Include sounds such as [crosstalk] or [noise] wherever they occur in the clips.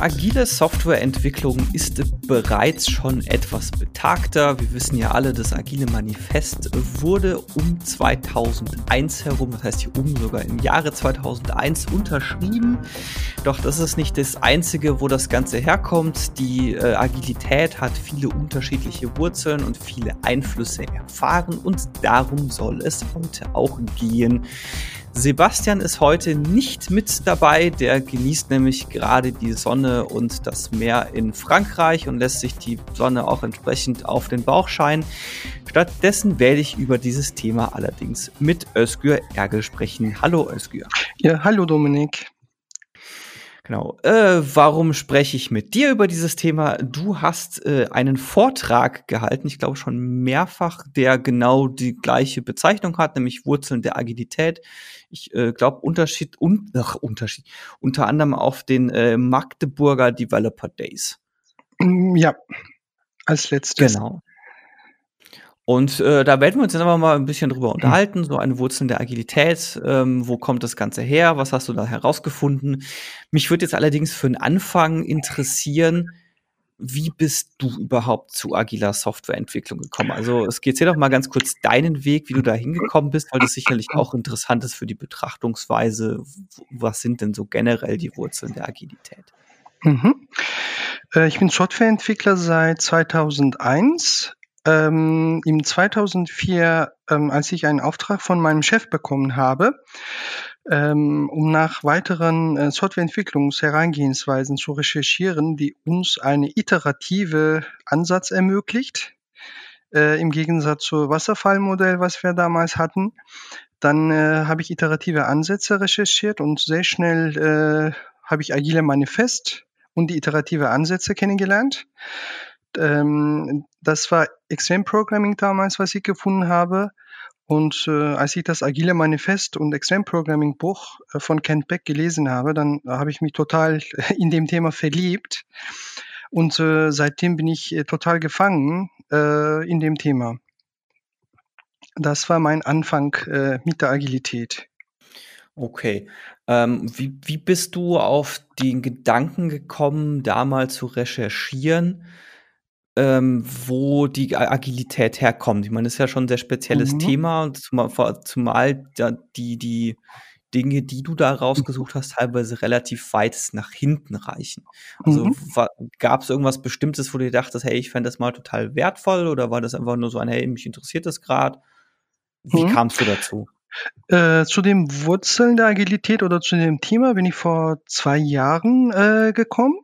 agile Softwareentwicklung ist bereits schon etwas betagter. Wir wissen ja alle, das agile Manifest wurde um 2001 herum, das heißt hier um sogar im Jahre 2001 unterschrieben. Doch das ist nicht das einzige, wo das Ganze herkommt. Die äh, Agilität hat viele unterschiedliche Wurzeln und viele Einflüsse erfahren und darum soll es heute auch gehen. Sebastian ist heute nicht mit dabei. Der genießt nämlich gerade die Sonne und das Meer in Frankreich und lässt sich die Sonne auch entsprechend auf den Bauch scheinen. Stattdessen werde ich über dieses Thema allerdings mit Özgür Ergel sprechen. Hallo Özgür. Ja, hallo Dominik. Genau. Äh, warum spreche ich mit dir über dieses Thema? Du hast äh, einen Vortrag gehalten, ich glaube schon mehrfach, der genau die gleiche Bezeichnung hat, nämlich Wurzeln der Agilität. Ich äh, glaube Unterschied, un, ach, Unterschied, unter anderem auf den äh, Magdeburger Developer Days. Mm, ja, als letztes. Genau. Und äh, da werden wir uns jetzt einfach mal ein bisschen drüber unterhalten, so eine Wurzeln der Agilität, ähm, wo kommt das Ganze her, was hast du da herausgefunden. Mich würde jetzt allerdings für den Anfang interessieren, wie bist du überhaupt zu agiler Softwareentwicklung gekommen? Also es geht hier doch mal ganz kurz deinen Weg, wie du da hingekommen bist, weil das sicherlich auch interessant ist für die Betrachtungsweise. Was sind denn so generell die Wurzeln der Agilität? Mhm. Äh, ich bin Softwareentwickler seit 2001 ähm, im 2004, ähm, als ich einen Auftrag von meinem Chef bekommen habe, ähm, um nach weiteren äh, Softwareentwicklungsherangehensweisen zu recherchieren, die uns eine iterative Ansatz ermöglicht, äh, im Gegensatz zu Wasserfallmodell, was wir damals hatten. Dann äh, habe ich iterative Ansätze recherchiert und sehr schnell äh, habe ich Agile Manifest und die iterative Ansätze kennengelernt ähm, das war Extreme Programming damals, was ich gefunden habe. Und äh, als ich das Agile Manifest und Extreme Programming Buch äh, von Kent Beck gelesen habe, dann habe ich mich total [laughs] in dem Thema verliebt. Und äh, seitdem bin ich äh, total gefangen äh, in dem Thema. Das war mein Anfang äh, mit der Agilität. Okay. Ähm, wie, wie bist du auf den Gedanken gekommen, da mal zu recherchieren? Ähm, wo die Agilität herkommt. Ich meine, das ist ja schon ein sehr spezielles mhm. Thema, zumal, zumal die, die Dinge, die du da rausgesucht hast, teilweise relativ weit nach hinten reichen. Also mhm. gab es irgendwas Bestimmtes, wo du dir dachtest, hey, ich fände das mal total wertvoll oder war das einfach nur so ein, hey, mich interessiert das gerade? Wie mhm. kamst du dazu? Äh, zu den Wurzeln der Agilität oder zu dem Thema bin ich vor zwei Jahren äh, gekommen.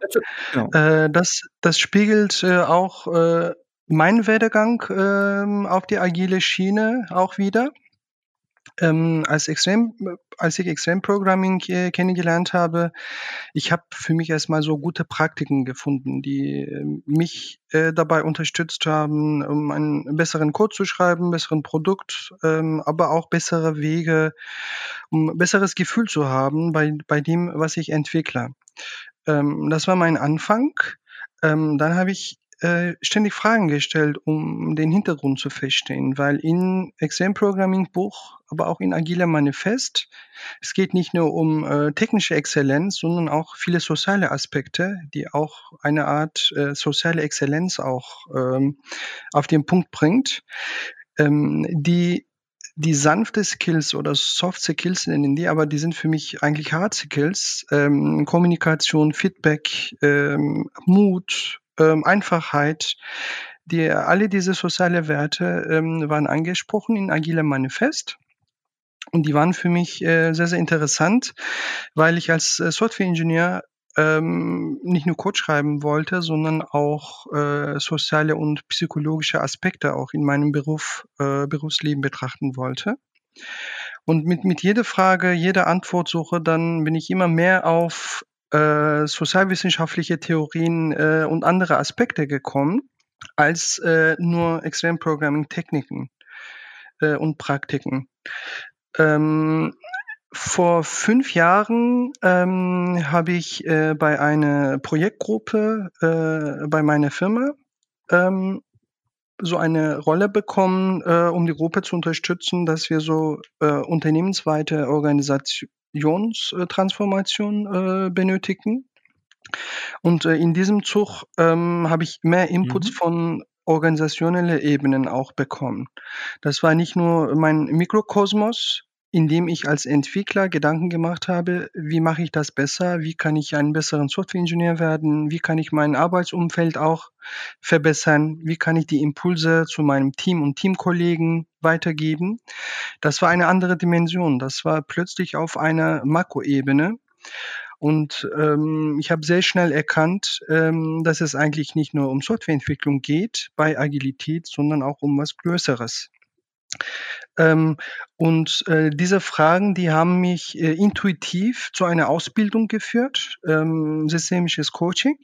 Genau. Äh, das, das spiegelt äh, auch äh, meinen Werdegang ähm, auf die agile Schiene auch wieder ähm, als, Extrem, als ich Extreme Programming äh, kennengelernt habe, ich habe für mich erstmal so gute Praktiken gefunden, die äh, mich äh, dabei unterstützt haben, um einen besseren Code zu schreiben, besseren Produkt, ähm, aber auch bessere Wege, um ein besseres Gefühl zu haben bei, bei dem, was ich entwickle. Ähm, das war mein Anfang. Ähm, dann habe ich äh, ständig Fragen gestellt, um den Hintergrund zu verstehen, weil in Exam Programming Buch, aber auch in Agile Manifest, es geht nicht nur um äh, technische Exzellenz, sondern auch viele soziale Aspekte, die auch eine Art äh, soziale Exzellenz auch ähm, auf den Punkt bringt, ähm, die die sanfte Skills oder Soft Skills nennen die, aber die sind für mich eigentlich Hard Skills. Ähm, Kommunikation, Feedback, ähm, Mut, ähm, Einfachheit, die, alle diese soziale Werte ähm, waren angesprochen in Agile Manifest. Und die waren für mich äh, sehr, sehr interessant, weil ich als äh, Softwareingenieur ähm, nicht nur Code schreiben wollte, sondern auch äh, soziale und psychologische Aspekte auch in meinem Beruf, äh, Berufsleben betrachten wollte. Und mit, mit jeder Frage, jeder Antwortsuche, dann bin ich immer mehr auf äh, sozialwissenschaftliche Theorien äh, und andere Aspekte gekommen als äh, nur Extreme Programming Techniken äh, und Praktiken. Ähm, vor fünf Jahren ähm, habe ich äh, bei einer Projektgruppe bei meiner Firma ähm, so eine Rolle bekommen, äh, um die Gruppe zu unterstützen, dass wir so äh, unternehmensweite Organisation Transitionstransformation äh, benötigen. Und äh, in diesem Zug ähm, habe ich mehr Inputs Mhm. von organisationelle Ebenen auch bekommen. Das war nicht nur mein Mikrokosmos, in dem ich als Entwickler Gedanken gemacht habe, wie mache ich das besser, wie kann ich einen besseren Softwareingenieur werden, wie kann ich mein Arbeitsumfeld auch verbessern, wie kann ich die Impulse zu meinem Team und Teamkollegen weitergeben. Das war eine andere Dimension. Das war plötzlich auf einer Makroebene. Und ähm, ich habe sehr schnell erkannt, ähm, dass es eigentlich nicht nur um Softwareentwicklung geht bei Agilität, sondern auch um was Größeres. Ähm, und äh, diese Fragen, die haben mich äh, intuitiv zu einer Ausbildung geführt, ähm, systemisches Coaching,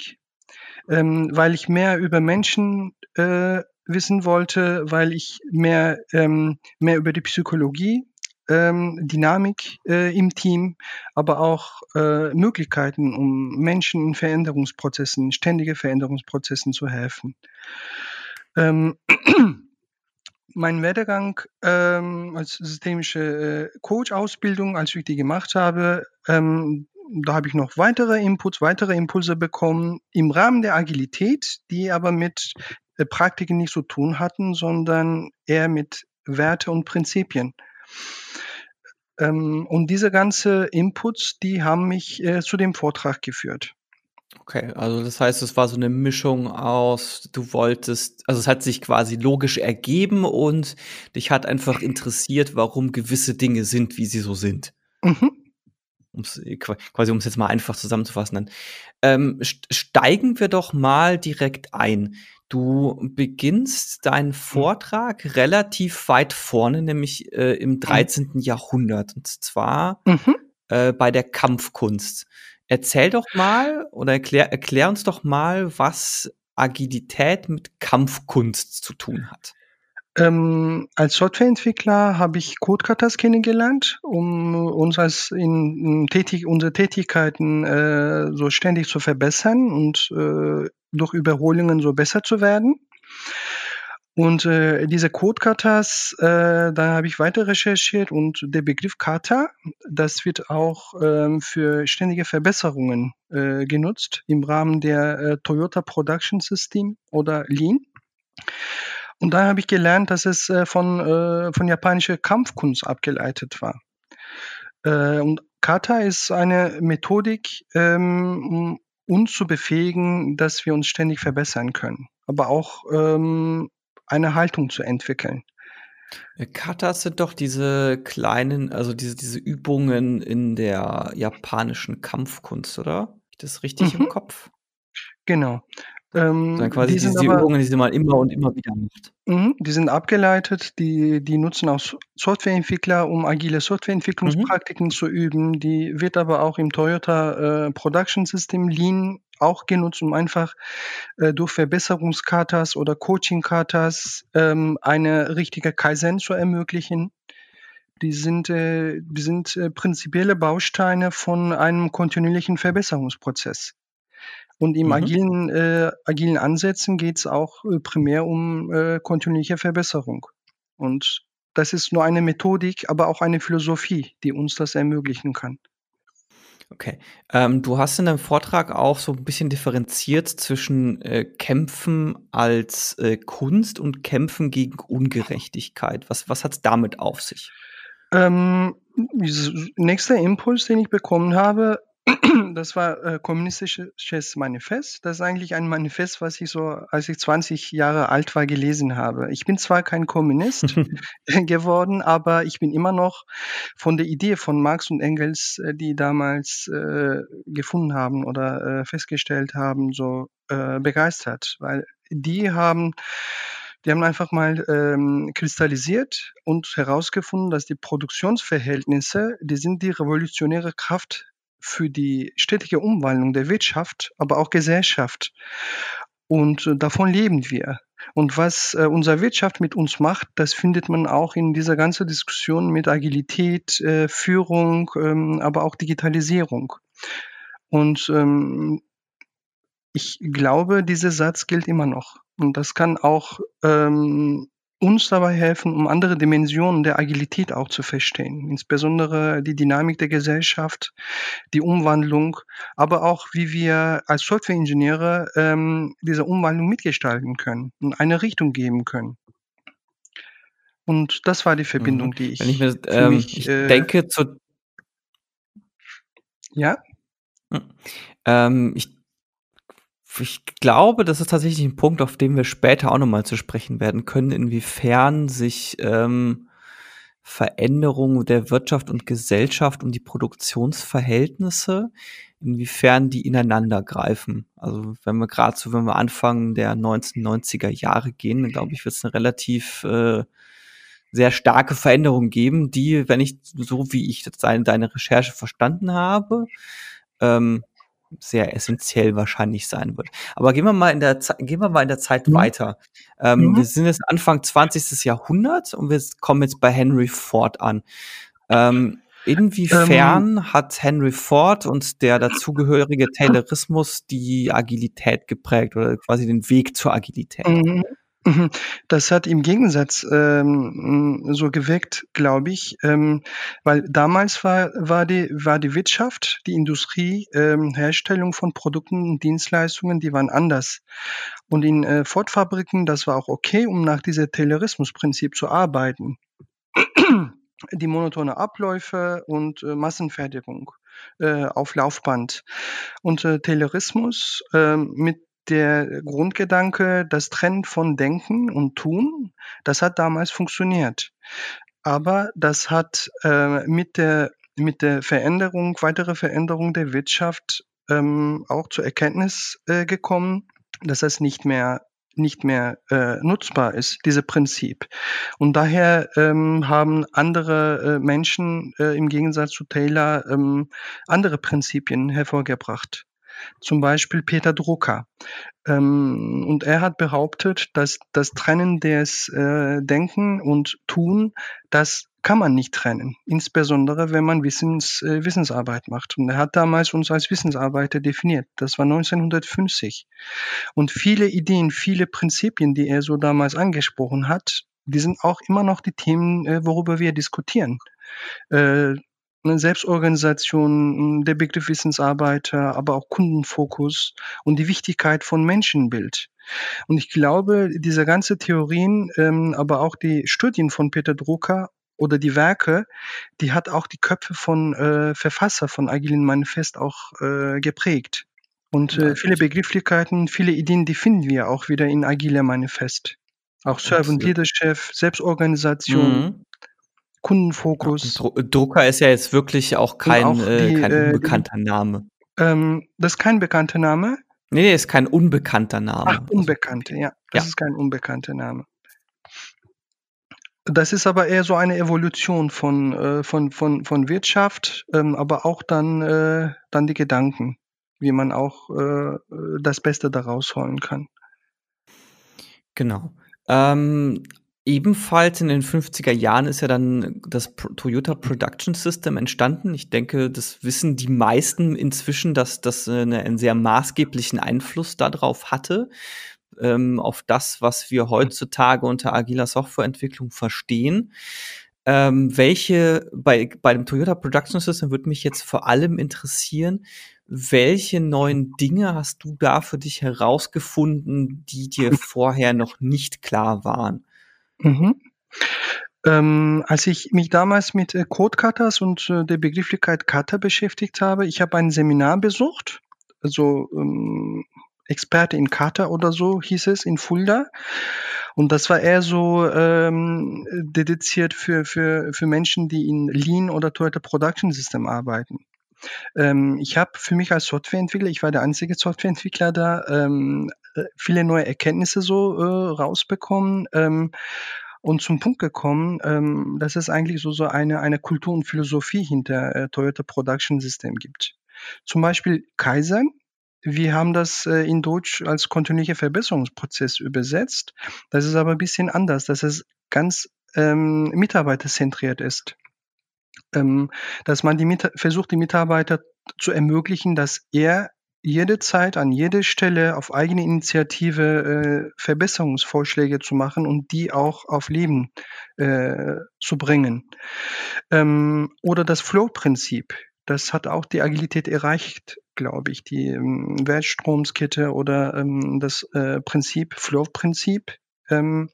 ähm, weil ich mehr über Menschen äh, wissen wollte, weil ich mehr, ähm, mehr über die Psychologie ähm, Dynamik äh, im Team, aber auch äh, Möglichkeiten, um Menschen in Veränderungsprozessen, ständige Veränderungsprozessen zu helfen. Mein Werdegang ähm, als systemische äh, Coach-Ausbildung, als ich die gemacht habe, ähm, da habe ich noch weitere Inputs, weitere Impulse bekommen im Rahmen der Agilität, die aber mit äh, Praktiken nicht zu tun hatten, sondern eher mit Werte und Prinzipien. Ähm, und diese ganze Inputs, die haben mich äh, zu dem Vortrag geführt. Okay, also das heißt, es war so eine Mischung aus, du wolltest, also es hat sich quasi logisch ergeben und dich hat einfach interessiert, warum gewisse Dinge sind, wie sie so sind. Mhm. Um's, quasi, um es jetzt mal einfach zusammenzufassen. Dann ähm, steigen wir doch mal direkt ein. Du beginnst deinen Vortrag mhm. relativ weit vorne, nämlich äh, im 13. Mhm. Jahrhundert, und zwar mhm. äh, bei der Kampfkunst. Erzähl doch mal oder erklär, erklär uns doch mal, was Agilität mit Kampfkunst zu tun hat. Ähm, als Softwareentwickler habe ich Codekatas kennengelernt, um uns als in, in tätig, unsere Tätigkeiten äh, so ständig zu verbessern und äh, durch Überholungen so besser zu werden. Und äh, diese Code-Katas, äh, da habe ich weiter recherchiert und der Begriff Kata, das wird auch ähm, für ständige Verbesserungen äh, genutzt im Rahmen der äh, Toyota Production System oder Lean. Und da habe ich gelernt, dass es äh, von, äh, von japanischer Kampfkunst abgeleitet war. Äh, und Kata ist eine Methodik, ähm, um uns zu befähigen, dass wir uns ständig verbessern können, aber auch ähm, eine Haltung zu entwickeln. Katas sind doch diese kleinen, also diese, diese Übungen in der japanischen Kampfkunst, oder? Ich das richtig mhm. im Kopf? Genau. Ähm, Dann quasi die diese aber, Übungen, die sie mal immer und immer wieder macht. Mh, die sind abgeleitet, die, die nutzen auch Softwareentwickler, um agile Softwareentwicklungspraktiken mhm. zu üben. Die wird aber auch im Toyota äh, Production System Lean auch genutzt, um einfach äh, durch Verbesserungskatas oder Coaching-Katas ähm, eine richtige Kaizen zu ermöglichen. Die sind, äh, die sind äh, prinzipielle Bausteine von einem kontinuierlichen Verbesserungsprozess. Und im mhm. agilen, äh, agilen Ansätzen geht es auch äh, primär um äh, kontinuierliche Verbesserung. Und das ist nur eine Methodik, aber auch eine Philosophie, die uns das ermöglichen kann. Okay. Ähm, du hast in deinem Vortrag auch so ein bisschen differenziert zwischen äh, Kämpfen als äh, Kunst und Kämpfen gegen Ungerechtigkeit. Was, was hat es damit auf sich? Ähm, nächster Impuls, den ich bekommen habe, [clears throat] das war äh, kommunistisches Manifest. Das ist eigentlich ein Manifest, was ich so, als ich 20 Jahre alt war, gelesen habe. Ich bin zwar kein Kommunist [laughs] [laughs] geworden, aber ich bin immer noch von der Idee von Marx und Engels, äh, die damals äh, gefunden haben oder äh, festgestellt haben, so äh, begeistert, weil die haben die haben einfach mal ähm, kristallisiert und herausgefunden, dass die Produktionsverhältnisse, die sind die revolutionäre Kraft für die stetige Umwandlung der Wirtschaft, aber auch Gesellschaft. Und äh, davon leben wir. Und was äh, unsere Wirtschaft mit uns macht, das findet man auch in dieser ganzen Diskussion mit Agilität, äh, Führung, ähm, aber auch Digitalisierung. Und ähm, ich glaube, dieser Satz gilt immer noch. Und das kann auch ähm, uns dabei helfen, um andere Dimensionen der Agilität auch zu verstehen, insbesondere die Dynamik der Gesellschaft, die Umwandlung, aber auch, wie wir als Softwareingenieure ähm, diese Umwandlung mitgestalten können und eine Richtung geben können. Und das war die Verbindung, mhm. die ich, Wenn ich, mir, ähm, mich, ich äh, denke zu. Ja? Hm. Ähm, ich ich glaube, das ist tatsächlich ein Punkt, auf den wir später auch nochmal zu sprechen werden können, inwiefern sich ähm, Veränderungen der Wirtschaft und Gesellschaft und die Produktionsverhältnisse, inwiefern die ineinander greifen. Also wenn wir gerade so, wenn wir Anfang der 1990er Jahre gehen, dann glaube ich, wird es eine relativ äh, sehr starke Veränderung geben, die, wenn ich so wie ich deine, deine Recherche verstanden habe, ähm, sehr essentiell wahrscheinlich sein wird. Aber gehen wir mal in der, gehen wir mal in der Zeit mhm. weiter. Ähm, mhm. Wir sind jetzt Anfang 20. Jahrhundert und wir kommen jetzt bei Henry Ford an. Ähm, inwiefern ähm, hat Henry Ford und der dazugehörige Taylorismus die Agilität geprägt oder quasi den Weg zur Agilität? Mhm. Mhm. Das hat im Gegensatz ähm, so gewirkt, glaube ich, ähm, weil damals war, war, die, war die Wirtschaft, die Industrie, ähm, Herstellung von Produkten und Dienstleistungen, die waren anders. Und in äh, Ford-Fabriken, das war auch okay, um nach diesem Taylorismus-Prinzip zu arbeiten. die monotone Abläufe und äh, Massenfertigung äh, auf Laufband. Und äh, Taylorismus äh, mit der Grundgedanke, das Trennen von Denken und Tun, das hat damals funktioniert. Aber das hat äh, mit, der, mit der Veränderung, weitere Veränderung der Wirtschaft ähm, auch zur Erkenntnis äh, gekommen, dass das nicht mehr nicht mehr äh, nutzbar ist, dieses Prinzip. Und daher ähm, haben andere äh, Menschen äh, im Gegensatz zu Taylor ähm, andere Prinzipien hervorgebracht zum Beispiel Peter Drucker. Ähm, und er hat behauptet, dass das Trennen des äh, Denken und Tun, das kann man nicht trennen, insbesondere wenn man Wissens, äh, Wissensarbeit macht. Und er hat damals uns als Wissensarbeiter definiert. Das war 1950. Und viele Ideen, viele Prinzipien, die er so damals angesprochen hat, die sind auch immer noch die Themen, äh, worüber wir diskutieren. Äh, Selbstorganisation, der Begriff Wissensarbeiter, aber auch Kundenfokus und die Wichtigkeit von Menschenbild. Und ich glaube, diese ganze Theorien, ähm, aber auch die Studien von Peter Drucker oder die Werke, die hat auch die Köpfe von äh, Verfasser von Agilen Manifest auch äh, geprägt. Und äh, viele Begrifflichkeiten, viele Ideen, die finden wir auch wieder in Agile Manifest. Auch Servant Leadership, Selbstorganisation. Mhm. Kundenfokus. Dru Drucker ist ja jetzt wirklich auch kein, auch äh, die, äh, kein unbekannter die, Name. Ähm, das ist kein bekannter Name? Nee, nee, ist kein unbekannter Name. Ach, unbekannte, ja. Das ja. ist kein unbekannter Name. Das ist aber eher so eine Evolution von, äh, von, von, von Wirtschaft, ähm, aber auch dann, äh, dann die Gedanken, wie man auch äh, das Beste daraus holen kann. Genau. Ähm, Ebenfalls in den 50er Jahren ist ja dann das Toyota Production System entstanden. Ich denke, das wissen die meisten inzwischen, dass das einen sehr maßgeblichen Einfluss darauf hatte, ähm, auf das, was wir heutzutage unter agiler Softwareentwicklung verstehen. Ähm, welche, bei, bei dem Toyota Production System würde mich jetzt vor allem interessieren, welche neuen Dinge hast du da für dich herausgefunden, die dir vorher noch nicht klar waren? Mhm. Ähm, als ich mich damals mit äh, Code-Katas und äh, der Begrifflichkeit Kata beschäftigt habe, ich habe ein Seminar besucht, also ähm, Experte in Kata oder so hieß es in Fulda. Und das war eher so ähm, dediziert für, für, für Menschen, die in Lean oder Toyota Production System arbeiten. Ähm, ich habe für mich als Softwareentwickler, ich war der einzige Softwareentwickler da, ähm, äh, viele neue Erkenntnisse so äh, rausbekommen ähm, und zum Punkt gekommen, ähm, dass es eigentlich so, so eine, eine Kultur und Philosophie hinter äh, Toyota Production System gibt. Zum Beispiel Kaizen. Wir haben das äh, in Deutsch als kontinuierlicher Verbesserungsprozess übersetzt. Das ist aber ein bisschen anders, dass es ganz ähm, mitarbeiterzentriert ist. Ähm, dass man die versucht, die Mitarbeiter zu ermöglichen, dass er jederzeit an jeder Stelle auf eigene Initiative äh, Verbesserungsvorschläge zu machen und die auch auf Leben äh, zu bringen. Ähm, oder das Flow-Prinzip. Das hat auch die Agilität erreicht, glaube ich, die ähm, Wertstromskette oder ähm, das äh, Prinzip, Flow-Prinzip. Ähm,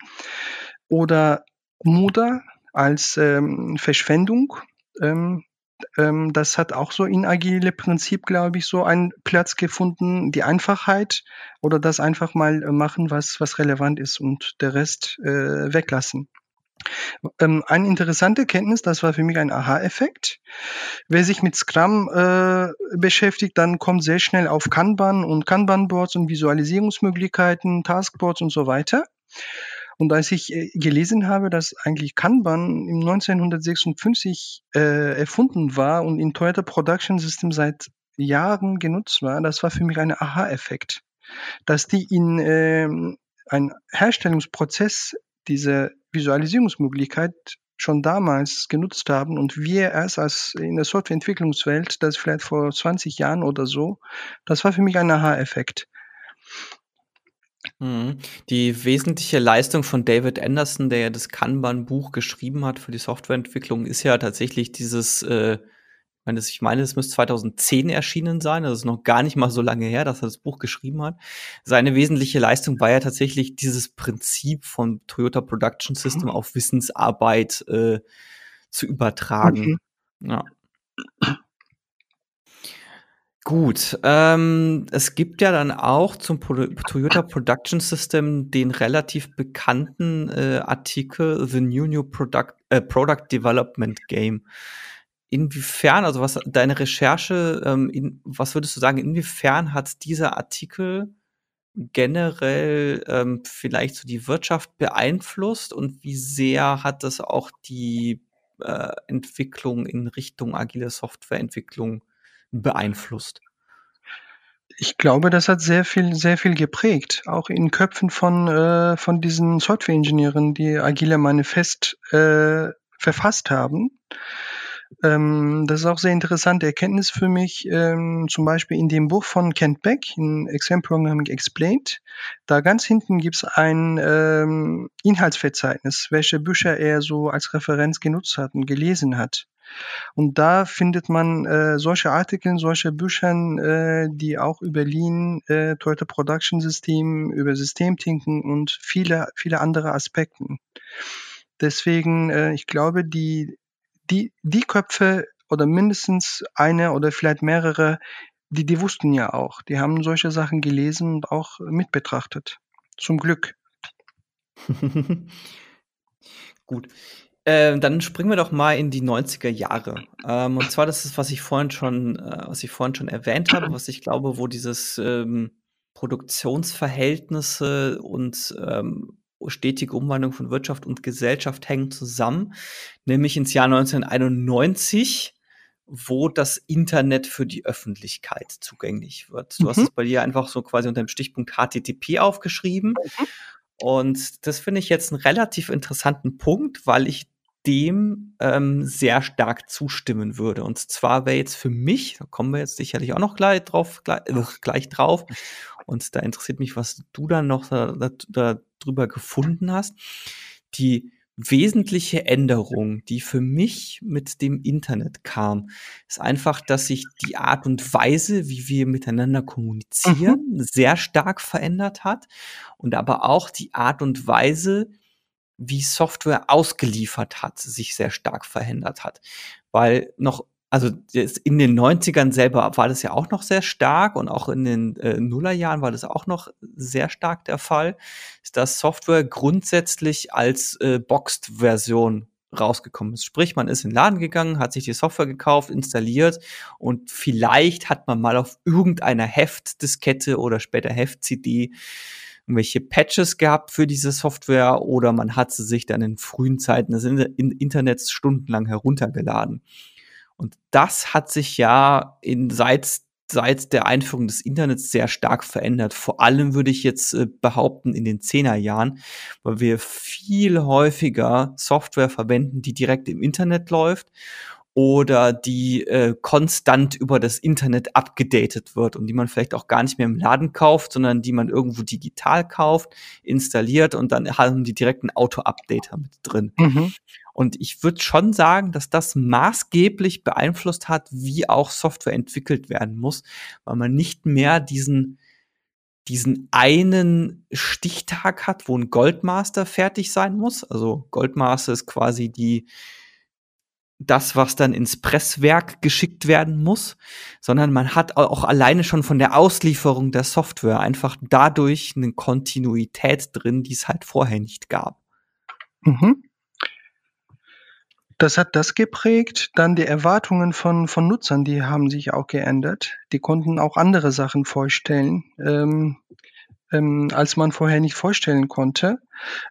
oder Muda als ähm, Verschwendung. Ähm, das hat auch so in agile Prinzip, glaube ich, so einen Platz gefunden. Die Einfachheit oder das einfach mal äh, machen, was, was relevant ist und der Rest äh, weglassen. Ähm, eine interessante Kenntnis, das war für mich ein Aha-Effekt. Wer sich mit Scrum äh, beschäftigt, dann kommt sehr schnell auf Kanban und Kanban-Boards und Visualisierungsmöglichkeiten, Taskboards und so weiter. Und als ich äh, gelesen habe, dass eigentlich Kanban im 1956 äh, erfunden war und in Toyota Production System seit Jahren genutzt war, das war für mich ein Aha-Effekt. Dass die in äh, ein Herstellungsprozess diese Visualisierungsmöglichkeit schon damals genutzt haben und wir erst als in der Softwareentwicklungswelt, das vielleicht vor 20 Jahren oder so, das war für mich ein Aha-Effekt. Mhm. Die wesentliche Leistung von David Anderson, der ja das Kanban-Buch geschrieben hat für die Softwareentwicklung, ist ja tatsächlich dieses, äh, ich meine, es müsste 2010 erschienen sein, das ist noch gar nicht mal so lange her, dass er das Buch geschrieben hat. Seine wesentliche Leistung war ja tatsächlich dieses Prinzip von Toyota Production System mhm. auf Wissensarbeit äh, zu übertragen. Mhm. Ja. Gut, ähm, es gibt ja dann auch zum Pro Toyota Production System den relativ bekannten äh, Artikel The New New Product, äh, Product Development Game. Inwiefern, also was deine Recherche, ähm, in, was würdest du sagen, inwiefern hat dieser Artikel generell ähm, vielleicht so die Wirtschaft beeinflusst und wie sehr hat das auch die äh, Entwicklung in Richtung agile Softwareentwicklung beeinflusst? Ich glaube, das hat sehr viel sehr viel geprägt, auch in Köpfen von äh, von diesen Software-Ingenieuren, die Agile Manifest äh, verfasst haben. Ähm, das ist auch sehr interessante Erkenntnis für mich, ähm, zum Beispiel in dem Buch von Kent Beck, in Exam Programming Explained. Da ganz hinten gibt's ein ähm, Inhaltsverzeichnis, welche Bücher er so als Referenz genutzt hat und gelesen hat. Und da findet man äh, solche Artikel, solche Büchern, äh, die auch über Lean, äh, Toyota Production System, über Systemthinken und viele, viele andere Aspekten. Deswegen, äh, ich glaube, die, die, die Köpfe oder mindestens eine oder vielleicht mehrere, die, die wussten ja auch. Die haben solche Sachen gelesen und auch mit betrachtet. Zum Glück. [laughs] Gut. Äh, dann springen wir doch mal in die 90er Jahre. Ähm, und zwar, das ist, was ich vorhin schon, äh, was ich vorhin schon erwähnt habe, was ich glaube, wo dieses ähm, Produktionsverhältnisse und ähm, stetige Umwandlung von Wirtschaft und Gesellschaft hängen zusammen, nämlich ins Jahr 1991 wo das Internet für die Öffentlichkeit zugänglich wird. Du mhm. hast es bei dir einfach so quasi unter dem Stichpunkt HTTP aufgeschrieben. Mhm. Und das finde ich jetzt einen relativ interessanten Punkt, weil ich dem ähm, sehr stark zustimmen würde. Und zwar wäre jetzt für mich, da kommen wir jetzt sicherlich auch noch gleich drauf, gleich, äh, gleich drauf, und da interessiert mich, was du dann noch da, da, darüber gefunden hast, die wesentliche Änderung, die für mich mit dem Internet kam, ist einfach, dass sich die Art und Weise, wie wir miteinander kommunizieren, mhm. sehr stark verändert hat und aber auch die Art und Weise, wie Software ausgeliefert hat, sich sehr stark verändert hat. Weil noch, also in den 90ern selber war das ja auch noch sehr stark und auch in den äh, Nullerjahren war das auch noch sehr stark der Fall, dass Software grundsätzlich als äh, Boxed-Version rausgekommen ist. Sprich, man ist in den Laden gegangen, hat sich die Software gekauft, installiert und vielleicht hat man mal auf irgendeiner Heftdiskette oder später Heft-CD irgendwelche Patches gehabt für diese Software oder man hat sie sich dann in frühen Zeiten des Internets stundenlang heruntergeladen. Und das hat sich ja in, seit, seit der Einführung des Internets sehr stark verändert. Vor allem würde ich jetzt äh, behaupten in den Zehnerjahren, weil wir viel häufiger Software verwenden, die direkt im Internet läuft oder die äh, konstant über das Internet abgedatet wird und die man vielleicht auch gar nicht mehr im Laden kauft, sondern die man irgendwo digital kauft, installiert und dann haben die direkt einen Auto-Updater mit drin. Mhm. Und ich würde schon sagen, dass das maßgeblich beeinflusst hat, wie auch Software entwickelt werden muss, weil man nicht mehr diesen diesen einen Stichtag hat, wo ein Goldmaster fertig sein muss. Also Goldmaster ist quasi die das, was dann ins Presswerk geschickt werden muss, sondern man hat auch alleine schon von der Auslieferung der Software einfach dadurch eine Kontinuität drin, die es halt vorher nicht gab. Mhm. Das hat das geprägt. Dann die Erwartungen von, von Nutzern, die haben sich auch geändert. Die konnten auch andere Sachen vorstellen, ähm, ähm, als man vorher nicht vorstellen konnte.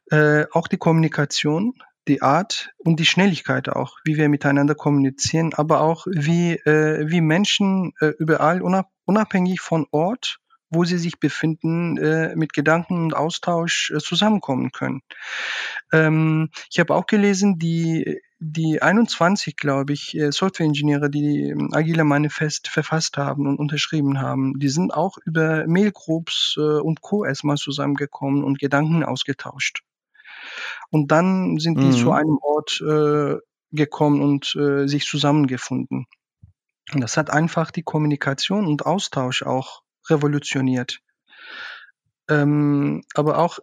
Äh, auch die Kommunikation die Art und die Schnelligkeit auch, wie wir miteinander kommunizieren, aber auch wie, äh, wie Menschen äh, überall unabhängig von Ort, wo sie sich befinden, äh, mit Gedanken und Austausch äh, zusammenkommen können. Ähm, ich habe auch gelesen, die, die 21, glaube ich, äh, Software-Ingenieure, die ähm, Agile Manifest verfasst haben und unterschrieben haben, die sind auch über Mailgroups äh, und Co. erstmal zusammengekommen und Gedanken ausgetauscht. Und dann sind die zu mhm. einem Ort äh, gekommen und äh, sich zusammengefunden. Und das hat einfach die Kommunikation und Austausch auch revolutioniert. Ähm, aber auch,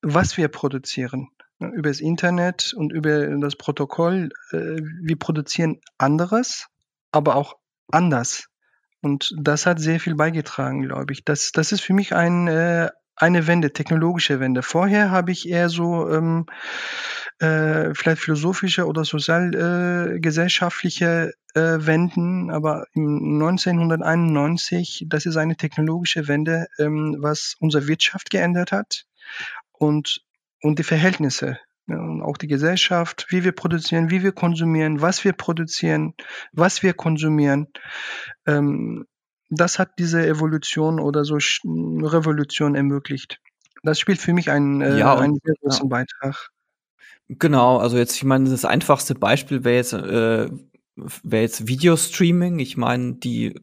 was wir produzieren. Ne, über das Internet und über das Protokoll. Äh, wir produzieren anderes, aber auch anders. Und das hat sehr viel beigetragen, glaube ich. Das, das ist für mich ein, äh, eine Wende, technologische Wende. Vorher habe ich eher so ähm, äh, vielleicht philosophische oder sozialgesellschaftliche äh, äh, Wenden, aber im 1991, das ist eine technologische Wende, ähm, was unsere Wirtschaft geändert hat und, und die Verhältnisse. Ja, und auch die Gesellschaft, wie wir produzieren, wie wir konsumieren, was wir produzieren, was wir konsumieren. Ähm, das hat diese Evolution oder so Revolution ermöglicht. Das spielt für mich einen, äh, ja, einen sehr großen ja. Beitrag. Genau, also jetzt, ich meine, das einfachste Beispiel wäre jetzt, äh, wäre jetzt Videostreaming. Ich meine, die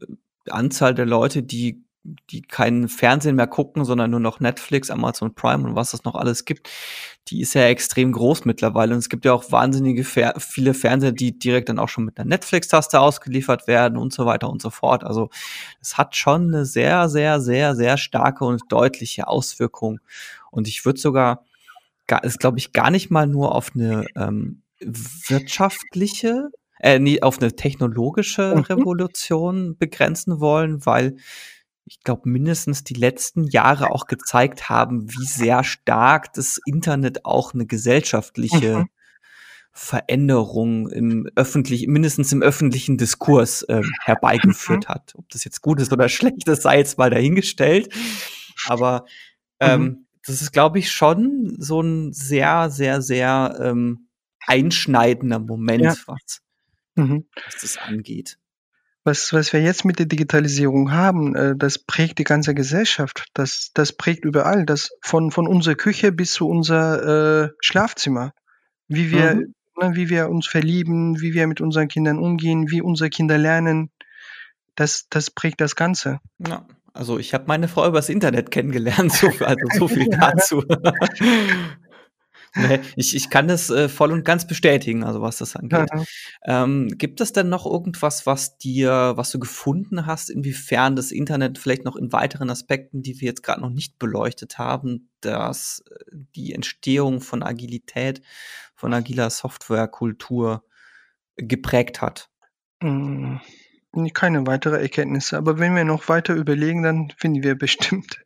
Anzahl der Leute, die die keinen Fernsehen mehr gucken, sondern nur noch Netflix, Amazon Prime und was es noch alles gibt, die ist ja extrem groß mittlerweile. Und es gibt ja auch wahnsinnige Fer viele Fernseher, die direkt dann auch schon mit einer Netflix-Taste ausgeliefert werden und so weiter und so fort. Also es hat schon eine sehr, sehr, sehr, sehr starke und deutliche Auswirkung. Und ich würde sogar, ist glaube ich gar nicht mal nur auf eine ähm, wirtschaftliche äh, nee, auf eine technologische mhm. Revolution begrenzen wollen, weil ich glaube, mindestens die letzten Jahre auch gezeigt haben, wie sehr stark das Internet auch eine gesellschaftliche mhm. Veränderung im öffentlichen, mindestens im öffentlichen Diskurs äh, herbeigeführt mhm. hat. Ob das jetzt gut ist oder [laughs] schlecht ist, sei jetzt mal dahingestellt. Aber ähm, mhm. das ist, glaube ich, schon so ein sehr, sehr, sehr ähm, einschneidender Moment, ja. was, mhm. was das angeht was, was wir jetzt mit der Digitalisierung haben, äh, das prägt die ganze Gesellschaft. Das, das prägt überall. Das von, von unserer Küche bis zu unser äh, Schlafzimmer. Wie wir, mhm. ne, wie wir uns verlieben, wie wir mit unseren Kindern umgehen, wie unsere Kinder lernen. Das, das prägt das Ganze. Ja. Also ich habe meine Frau übers Internet kennengelernt, so, also so viel [laughs] dazu. Nee, ich, ich kann das äh, voll und ganz bestätigen, also was das angeht. Ja. Ähm, gibt es denn noch irgendwas, was dir, was du gefunden hast, inwiefern das Internet vielleicht noch in weiteren Aspekten, die wir jetzt gerade noch nicht beleuchtet haben, dass äh, die Entstehung von Agilität, von agiler Softwarekultur geprägt hat? Hm, keine weitere Erkenntnisse, aber wenn wir noch weiter überlegen, dann finden wir bestimmt.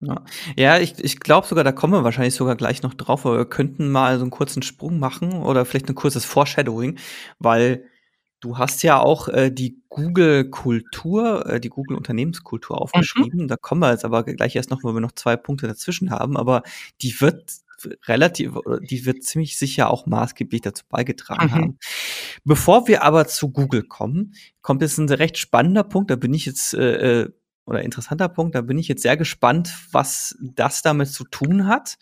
Ja, ja ich, ich glaube sogar, da kommen wir wahrscheinlich sogar gleich noch drauf, aber wir könnten mal so einen kurzen Sprung machen oder vielleicht ein kurzes Foreshadowing, weil du hast ja auch äh, die Google-Kultur, äh, die Google-Unternehmenskultur aufgeschrieben. Mhm. Da kommen wir jetzt aber gleich erst noch, weil wir noch zwei Punkte dazwischen haben, aber die wird relativ, die wird ziemlich sicher auch maßgeblich dazu beigetragen mhm. haben. Bevor wir aber zu Google kommen, kommt jetzt ein recht spannender Punkt, da bin ich jetzt äh, äh oder interessanter Punkt. Da bin ich jetzt sehr gespannt, was das damit zu tun hat.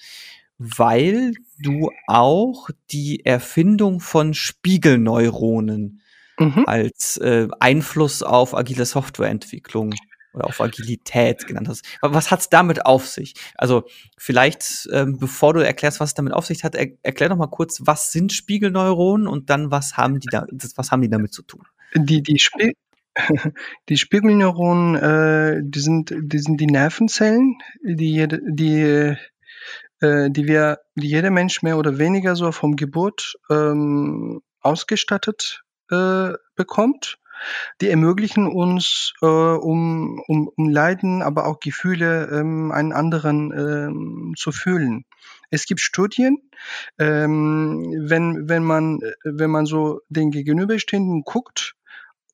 weil du auch die Erfindung von Spiegelneuronen mhm. als äh, Einfluss auf agile Softwareentwicklung oder auf Agilität genannt hast. Was hat's damit auf sich? Also vielleicht, ähm, bevor du erklärst, was es damit auf sich hat, er, erklär doch mal kurz, was sind Spiegelneuronen und dann was haben die da, was haben die damit zu tun? Die, die, Spie [laughs] die Spiegelneuronen, äh, die sind, die sind die Nervenzellen, die jede, die äh, die wir, die jeder Mensch mehr oder weniger so vom Geburt ähm, ausgestattet äh, bekommt. Die ermöglichen uns, äh, um, um, um Leiden, aber auch Gefühle ähm, einen anderen ähm, zu fühlen. Es gibt Studien, ähm, wenn, wenn, man, wenn man so den Gegenüberstehenden guckt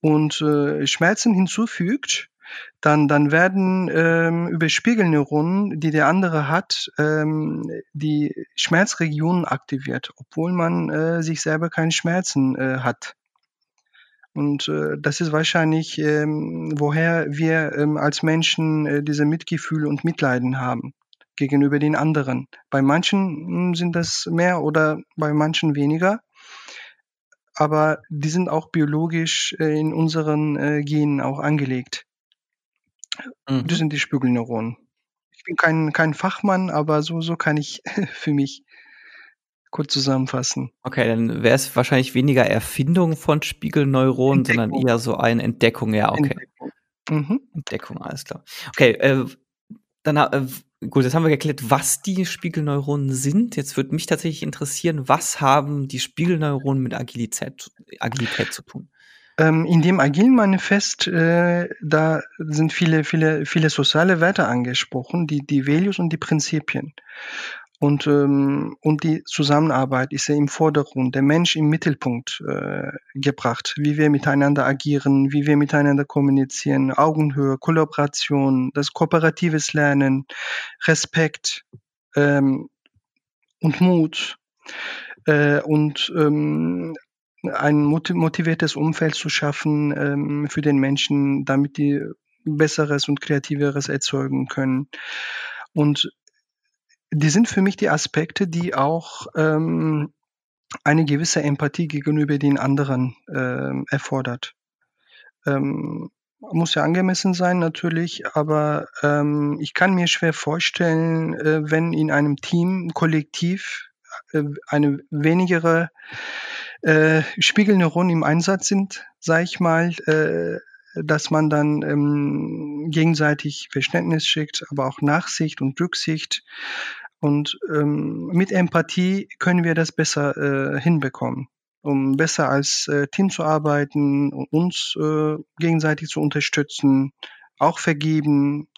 und äh, Schmerzen hinzufügt, dann, dann werden ähm, über Spiegelneuronen, die der andere hat, ähm, die Schmerzregionen aktiviert, obwohl man äh, sich selber keine Schmerzen äh, hat. Und äh, das ist wahrscheinlich, ähm, woher wir ähm, als Menschen äh, diese Mitgefühl und Mitleiden haben gegenüber den anderen. Bei manchen hm, sind das mehr oder bei manchen weniger. Aber die sind auch biologisch äh, in unseren äh, Genen auch angelegt. Mhm. Das sind die Spiegelneuronen. Ich bin kein, kein Fachmann, aber so, so kann ich [laughs] für mich kurz zusammenfassen. Okay, dann wäre es wahrscheinlich weniger Erfindung von Spiegelneuronen, Entdeckung. sondern eher so eine Entdeckung, ja, okay. Entdeckung, mhm. Entdeckung alles klar. Okay, äh, dann äh, gut, jetzt haben wir geklärt, was die Spiegelneuronen sind. Jetzt würde mich tatsächlich interessieren, was haben die Spiegelneuronen mit Agilität, Agilität zu tun? Ähm, in dem agilen Manifest, äh, da sind viele, viele, viele soziale Werte angesprochen, die, die Values und die Prinzipien. Und, ähm, und die Zusammenarbeit ist ja im Vordergrund, der Mensch im Mittelpunkt äh, gebracht, wie wir miteinander agieren, wie wir miteinander kommunizieren, Augenhöhe, Kollaboration, das kooperatives Lernen, Respekt ähm, und Mut. Äh, und ähm, ein motiviertes Umfeld zu schaffen ähm, für den Menschen, damit die Besseres und Kreativeres erzeugen können. Und die sind für mich die Aspekte, die auch ähm, eine gewisse Empathie gegenüber den anderen ähm, erfordert. Ähm, muss ja angemessen sein natürlich, aber ähm, ich kann mir schwer vorstellen, äh, wenn in einem Team, Kollektiv äh, eine wenigere äh, Spiegelneuronen im Einsatz sind, sage ich mal, äh, dass man dann ähm, gegenseitig Verständnis schickt, aber auch Nachsicht und Rücksicht. Und ähm, mit Empathie können wir das besser äh, hinbekommen, um besser als äh, Team zu arbeiten uns äh, gegenseitig zu unterstützen, auch vergeben,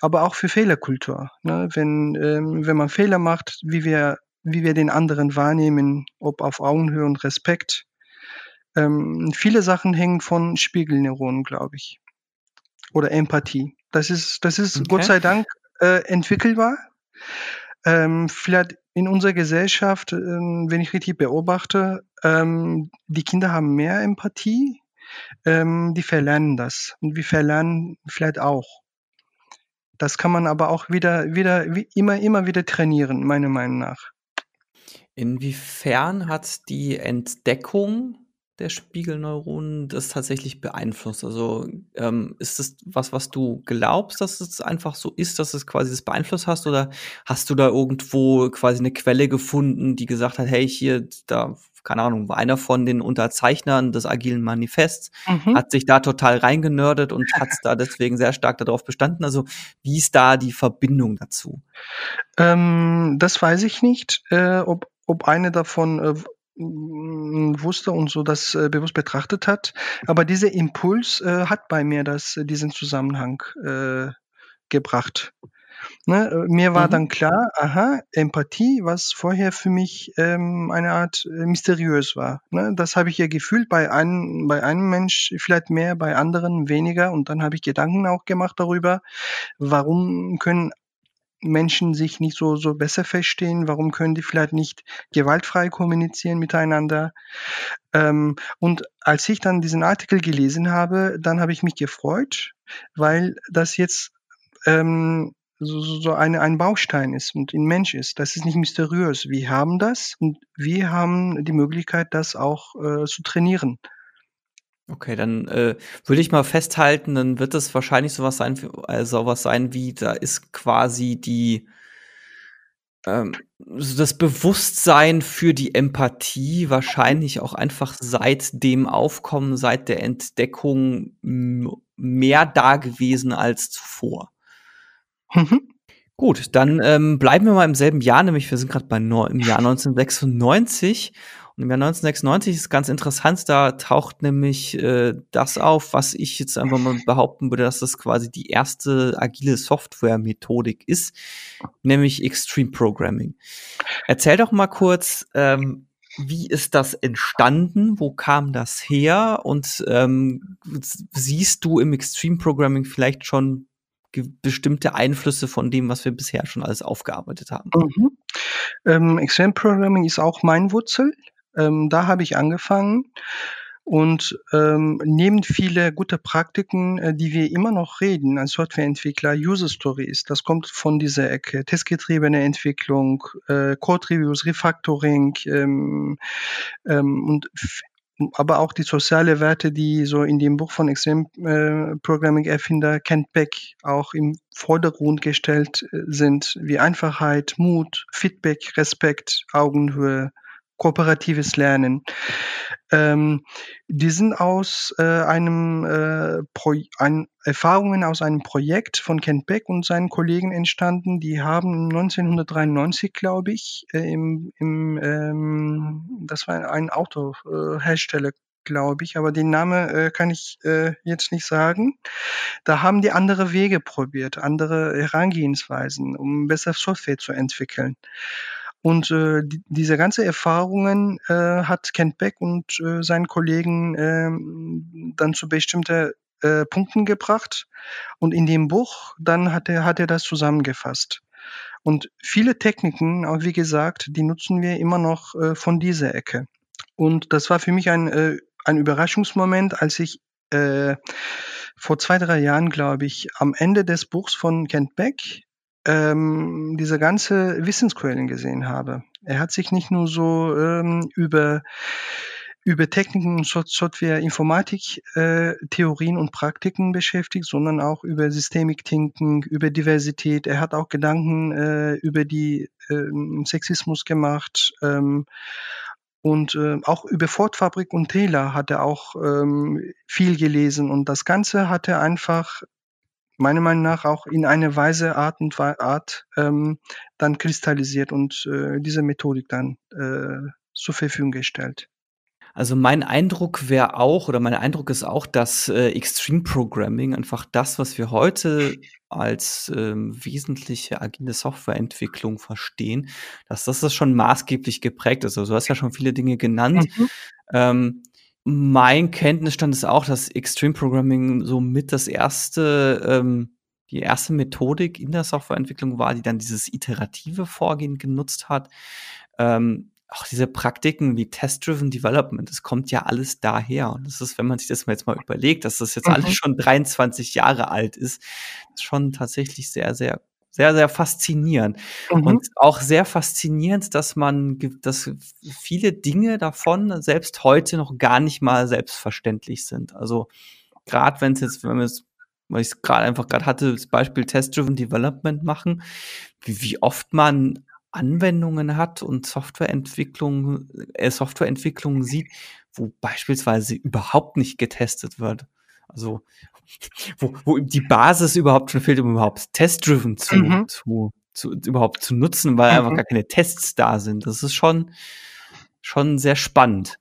aber auch für Fehlerkultur. Ne? Wenn, ähm, wenn man Fehler macht, wie wir wie wir den anderen wahrnehmen, ob auf Augenhöhe und Respekt. Ähm, viele Sachen hängen von Spiegelneuronen, glaube ich. Oder Empathie. Das ist, das ist okay. Gott sei Dank äh, entwickelbar. Ähm, vielleicht in unserer Gesellschaft, ähm, wenn ich richtig beobachte, ähm, die Kinder haben mehr Empathie, ähm, die verlernen das. Und wir verlernen vielleicht auch. Das kann man aber auch wieder, wieder, wie immer, immer wieder trainieren, meiner Meinung nach. Inwiefern hat die Entdeckung der Spiegelneuronen das tatsächlich beeinflusst? Also, ähm, ist das was, was du glaubst, dass es einfach so ist, dass es quasi das beeinflusst hast? Oder hast du da irgendwo quasi eine Quelle gefunden, die gesagt hat: „Hey, hier, da keine Ahnung, einer von den Unterzeichnern des Agilen Manifests Mhm. hat sich da total reingenördet und hat [laughs] da deswegen sehr stark darauf bestanden?“ Also, wie ist da die Verbindung dazu? Ähm, das weiß ich nicht, äh, ob ob eine davon äh, wusste und so das äh, bewusst betrachtet hat. Aber dieser Impuls äh, hat bei mir das, äh, diesen Zusammenhang äh, gebracht. Ne? Äh, mir war mhm. dann klar, aha, Empathie, was vorher für mich ähm, eine Art äh, mysteriös war. Ne? Das habe ich ja gefühlt bei einem, bei einem Mensch vielleicht mehr, bei anderen weniger. Und dann habe ich Gedanken auch gemacht darüber, warum können Menschen sich nicht so, so besser verstehen? Warum können die vielleicht nicht gewaltfrei kommunizieren miteinander? Ähm, und als ich dann diesen Artikel gelesen habe, dann habe ich mich gefreut, weil das jetzt ähm, so, so eine, ein Baustein ist und ein Mensch ist. Das ist nicht mysteriös. Wir haben das und wir haben die Möglichkeit, das auch äh, zu trainieren. Okay, dann äh, würde ich mal festhalten, dann wird es wahrscheinlich sowas sein, äh, sowas sein wie, da ist quasi die ähm, das Bewusstsein für die Empathie wahrscheinlich auch einfach seit dem Aufkommen, seit der Entdeckung mehr da gewesen als zuvor. Mhm. Gut, dann ähm, bleiben wir mal im selben Jahr, nämlich wir sind gerade bei no im Jahr [laughs] 1996 und im Jahr 1996 ist ganz interessant, da taucht nämlich äh, das auf, was ich jetzt einfach mal behaupten würde, dass das quasi die erste agile Software-Methodik ist, nämlich Extreme Programming. Erzähl doch mal kurz, ähm, wie ist das entstanden? Wo kam das her? Und ähm, siehst du im Extreme Programming vielleicht schon bestimmte Einflüsse von dem, was wir bisher schon alles aufgearbeitet haben? Mhm. Ähm, Extreme Programming ist auch mein Wurzel. Ähm, da habe ich angefangen. Und ähm, neben viele gute Praktiken, äh, die wir immer noch reden als Softwareentwickler, User Stories, das kommt von dieser Ecke, testgetriebene Entwicklung, äh, Code Reviews, Refactoring ähm, ähm, und aber auch die soziale Werte, die so in dem Buch von Extreme äh, Programming Erfinder Kent Beck auch im Vordergrund gestellt äh, sind, wie Einfachheit, Mut, Feedback, Respekt, Augenhöhe, kooperatives Lernen. Ähm, die sind aus äh, einem äh, Pro ein, Erfahrungen aus einem Projekt von Kent Beck und seinen Kollegen entstanden. Die haben 1993, glaube ich, äh, im, im ähm, das war ein Autohersteller, glaube ich, aber den Namen äh, kann ich äh, jetzt nicht sagen. Da haben die andere Wege probiert, andere Herangehensweisen, um besser Software zu entwickeln. Und äh, die, diese ganze Erfahrungen äh, hat Kent Beck und äh, seinen Kollegen äh, dann zu bestimmten äh, Punkten gebracht. Und in dem Buch dann hat er, hat er das zusammengefasst. Und viele Techniken, auch wie gesagt, die nutzen wir immer noch äh, von dieser Ecke. Und das war für mich ein, äh, ein Überraschungsmoment, als ich äh, vor zwei, drei Jahren, glaube ich, am Ende des Buchs von Kent Beck ähm, diese ganze Wissensquellen gesehen habe. Er hat sich nicht nur so ähm, über über Techniken und Software, Informatik, äh, Theorien und Praktiken beschäftigt, sondern auch über Systemic Thinking, über Diversität. Er hat auch Gedanken äh, über die äh, Sexismus gemacht. Ähm, und äh, auch über Ford-Fabrik und Taylor hat er auch ähm, viel gelesen. Und das Ganze hat er einfach meiner Meinung nach auch in eine weise Art und Art ähm, dann kristallisiert und äh, diese Methodik dann äh, zur Verfügung gestellt. Also mein Eindruck wäre auch, oder mein Eindruck ist auch, dass äh, Extreme Programming einfach das, was wir heute als ähm, wesentliche agile Softwareentwicklung verstehen, dass das, das schon maßgeblich geprägt ist. Also du hast ja schon viele Dinge genannt. Mhm. Ähm, mein Kenntnisstand ist auch, dass Extreme Programming so mit das erste, ähm, die erste Methodik in der Softwareentwicklung war, die dann dieses iterative Vorgehen genutzt hat. Ähm, auch diese Praktiken wie Test-Driven Development, das kommt ja alles daher. Und das ist, wenn man sich das mal jetzt mal überlegt, dass das jetzt mhm. alles schon 23 Jahre alt ist, ist schon tatsächlich sehr, sehr sehr, sehr faszinierend. Mhm. Und auch sehr faszinierend, dass man, dass viele Dinge davon selbst heute noch gar nicht mal selbstverständlich sind. Also gerade wenn es jetzt, wenn wir es, weil ich es gerade einfach gerade hatte, das Beispiel Test-Driven Development machen, wie, wie oft man Anwendungen hat und Softwareentwicklung, äh, Softwareentwicklung sieht, wo beispielsweise überhaupt nicht getestet wird. Also [laughs] wo, wo die Basis überhaupt schon fehlt, um überhaupt test-driven zu, mhm. zu, zu, überhaupt zu nutzen, weil mhm. einfach gar keine Tests da sind. Das ist schon, schon sehr spannend.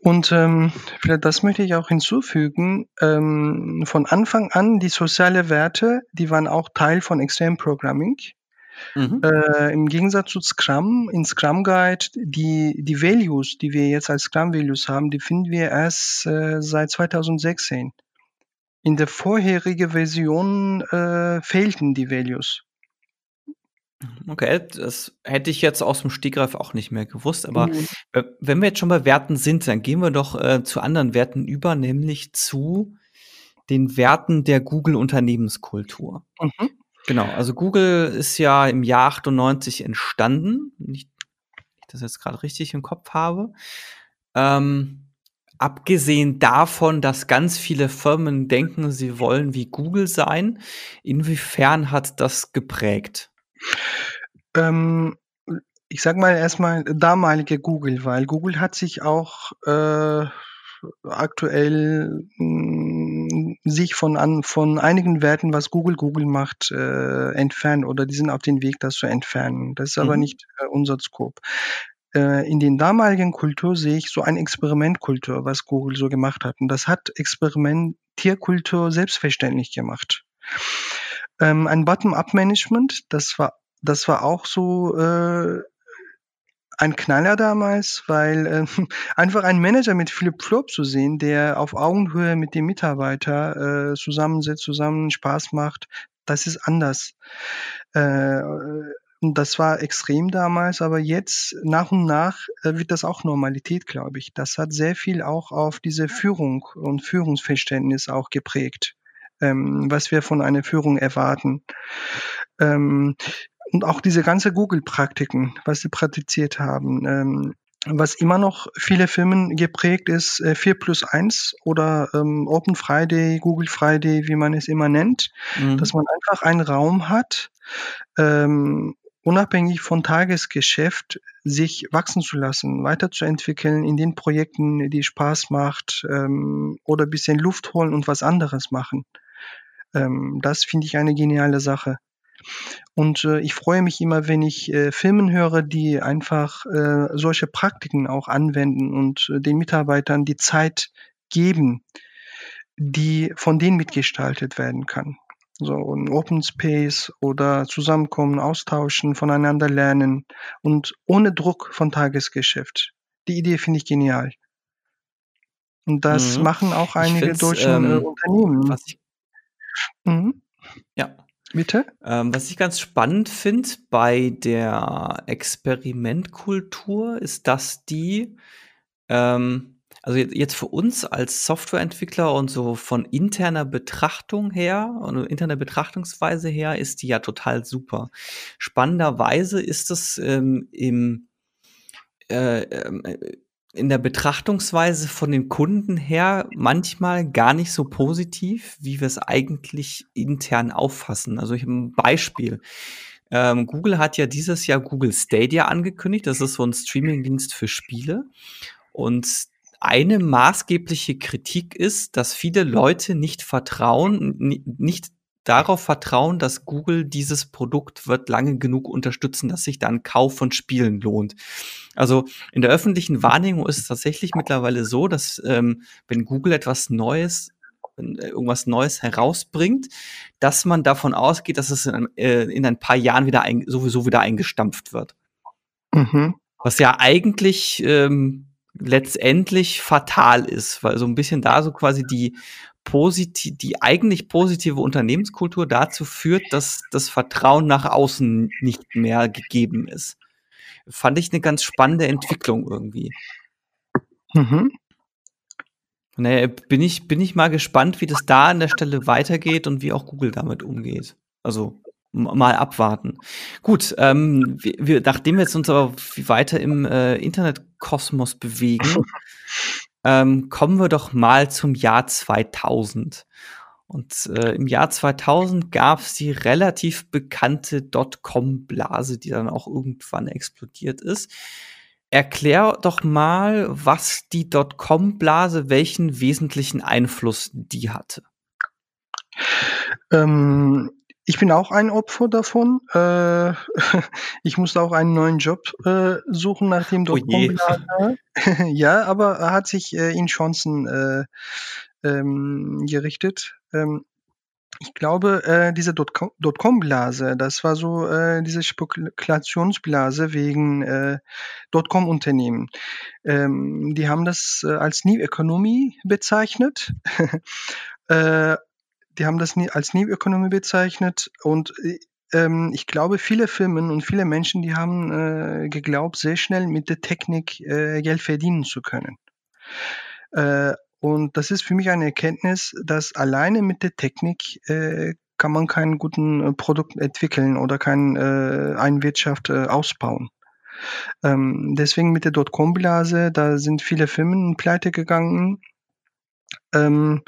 Und ähm, vielleicht das möchte ich auch hinzufügen. Ähm, von Anfang an die sozialen Werte, die waren auch Teil von Extreme Programming. Mhm. Äh, Im Gegensatz zu Scrum, in Scrum Guide, die, die Values, die wir jetzt als Scrum Values haben, die finden wir erst äh, seit 2016. In der vorherigen Version äh, fehlten die Values. Okay, das hätte ich jetzt aus dem Stegreif auch nicht mehr gewusst. Aber mhm. wenn wir jetzt schon bei Werten sind, dann gehen wir doch äh, zu anderen Werten über, nämlich zu den Werten der Google-Unternehmenskultur. Mhm. Genau, also Google ist ja im Jahr 98 entstanden, nicht, ich das jetzt gerade richtig im Kopf habe. Ähm, abgesehen davon, dass ganz viele Firmen denken, sie wollen wie Google sein, inwiefern hat das geprägt? Ähm, ich sag mal erstmal damalige Google, weil Google hat sich auch äh, aktuell mh, hm, sich von an von einigen Werten, was Google Google macht, äh, entfernt oder die sind auf dem Weg, das zu entfernen. Das ist aber mhm. nicht äh, unser Scope. Äh, in den damaligen Kultur sehe ich so ein Experimentkultur, was Google so gemacht hat. Und das hat Experimentierkultur selbstverständlich gemacht. Ähm, ein Bottom-up-Management, das war das war auch so äh, ein Knaller damals, weil äh, [laughs] einfach ein Manager mit Philipp Flop zu sehen, der auf Augenhöhe mit dem Mitarbeiter äh, zusammensitzt, zusammen Spaß macht, das ist anders. Äh, das war extrem damals, aber jetzt nach und nach äh, wird das auch Normalität, glaube ich. Das hat sehr viel auch auf diese Führung und Führungsverständnis auch geprägt, ähm, was wir von einer Führung erwarten. Ähm, und auch diese ganze Google-Praktiken, was sie praktiziert haben. Ähm, was immer noch viele Firmen geprägt ist, äh, 4 plus 1 oder ähm, Open Friday, Google Friday, wie man es immer nennt, mhm. dass man einfach einen Raum hat, ähm, unabhängig von Tagesgeschäft, sich wachsen zu lassen, weiterzuentwickeln in den Projekten, die Spaß macht ähm, oder bisschen Luft holen und was anderes machen. Ähm, das finde ich eine geniale Sache. Und äh, ich freue mich immer, wenn ich äh, Filmen höre, die einfach äh, solche Praktiken auch anwenden und äh, den Mitarbeitern die Zeit geben, die von denen mitgestaltet werden kann. So ein Open Space oder zusammenkommen, austauschen, voneinander lernen und ohne Druck von Tagesgeschäft. Die Idee finde ich genial. Und das mhm. machen auch einige deutsche äh, ähm, Unternehmen. Ich, mhm. Ja, Bitte? Ähm, was ich ganz spannend finde bei der Experimentkultur ist, dass die, ähm, also jetzt für uns als Softwareentwickler und so von interner Betrachtung her und interner Betrachtungsweise her ist die ja total super. Spannenderweise ist es ähm, im äh, äh, in der Betrachtungsweise von den Kunden her manchmal gar nicht so positiv, wie wir es eigentlich intern auffassen. Also ich habe ein Beispiel. Ähm, Google hat ja dieses Jahr Google Stadia angekündigt. Das ist so ein Streamingdienst für Spiele. Und eine maßgebliche Kritik ist, dass viele Leute nicht vertrauen, nicht darauf vertrauen, dass Google dieses Produkt wird lange genug unterstützen, dass sich dann Kauf von Spielen lohnt. Also in der öffentlichen Wahrnehmung ist es tatsächlich mittlerweile so, dass ähm, wenn Google etwas Neues äh, irgendwas Neues herausbringt, dass man davon ausgeht, dass es in, äh, in ein paar Jahren wieder ein, sowieso wieder eingestampft wird. Mhm. Was ja eigentlich ähm, letztendlich fatal ist, weil so ein bisschen da so quasi die positiv, die eigentlich positive Unternehmenskultur dazu führt, dass das Vertrauen nach außen nicht mehr gegeben ist. Fand ich eine ganz spannende Entwicklung irgendwie. Mhm. Naja, bin ich, bin ich mal gespannt, wie das da an der Stelle weitergeht und wie auch Google damit umgeht. Also mal abwarten. Gut, ähm, wir, wir, nachdem wir jetzt uns aber weiter im äh, Internetkosmos bewegen, [laughs] ähm, kommen wir doch mal zum Jahr 2000. Und äh, im Jahr 2000 gab es die relativ bekannte Dotcom-Blase, die dann auch irgendwann explodiert ist. Erklär doch mal, was die Dotcom-Blase, welchen wesentlichen Einfluss die hatte. Ähm, ich bin auch ein Opfer davon. Äh, [laughs] ich musste auch einen neuen Job äh, suchen, nachdem oh je. [laughs] ja, aber er hat sich äh, in Chancen äh, ähm, gerichtet. Ähm, ich glaube, äh, diese Dotcom-Blase, das war so äh, diese Spekulationsblase wegen Dotcom-Unternehmen. Ähm, die haben das als New Economy bezeichnet. [laughs] die haben das nie als New Economy bezeichnet und äh, ähm, ich glaube, viele Firmen und viele Menschen, die haben äh, geglaubt, sehr schnell mit der Technik äh, Geld verdienen zu können. Äh, Und das ist für mich eine Erkenntnis, dass alleine mit der Technik äh, kann man keinen guten äh, Produkt entwickeln oder kein äh, Wirtschaft ausbauen. Ähm, deswegen mit der Dotcom-Blase, da sind viele Firmen pleite gegangen. Ähm,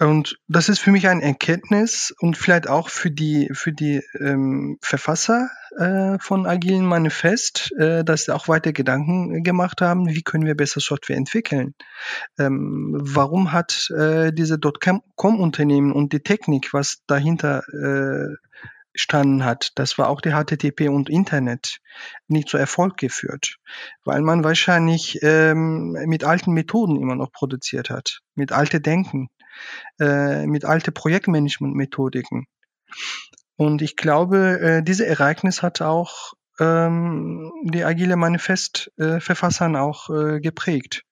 und das ist für mich eine Erkenntnis und vielleicht auch für die, für die ähm, Verfasser äh, von Agilen Manifest, äh, dass sie auch weiter Gedanken gemacht haben, wie können wir besser Software entwickeln. Ähm, warum hat äh, diese Dotcom-Unternehmen und die Technik, was dahinter äh, standen hat, das war auch die HTTP und Internet, nicht zu Erfolg geführt, weil man wahrscheinlich ähm, mit alten Methoden immer noch produziert hat, mit alte Denken äh, mit alte Projektmanagement-Methodiken. Und ich glaube, äh, dieses Ereignis hat auch ähm, die agile Manifest-Verfassern äh, auch äh, geprägt.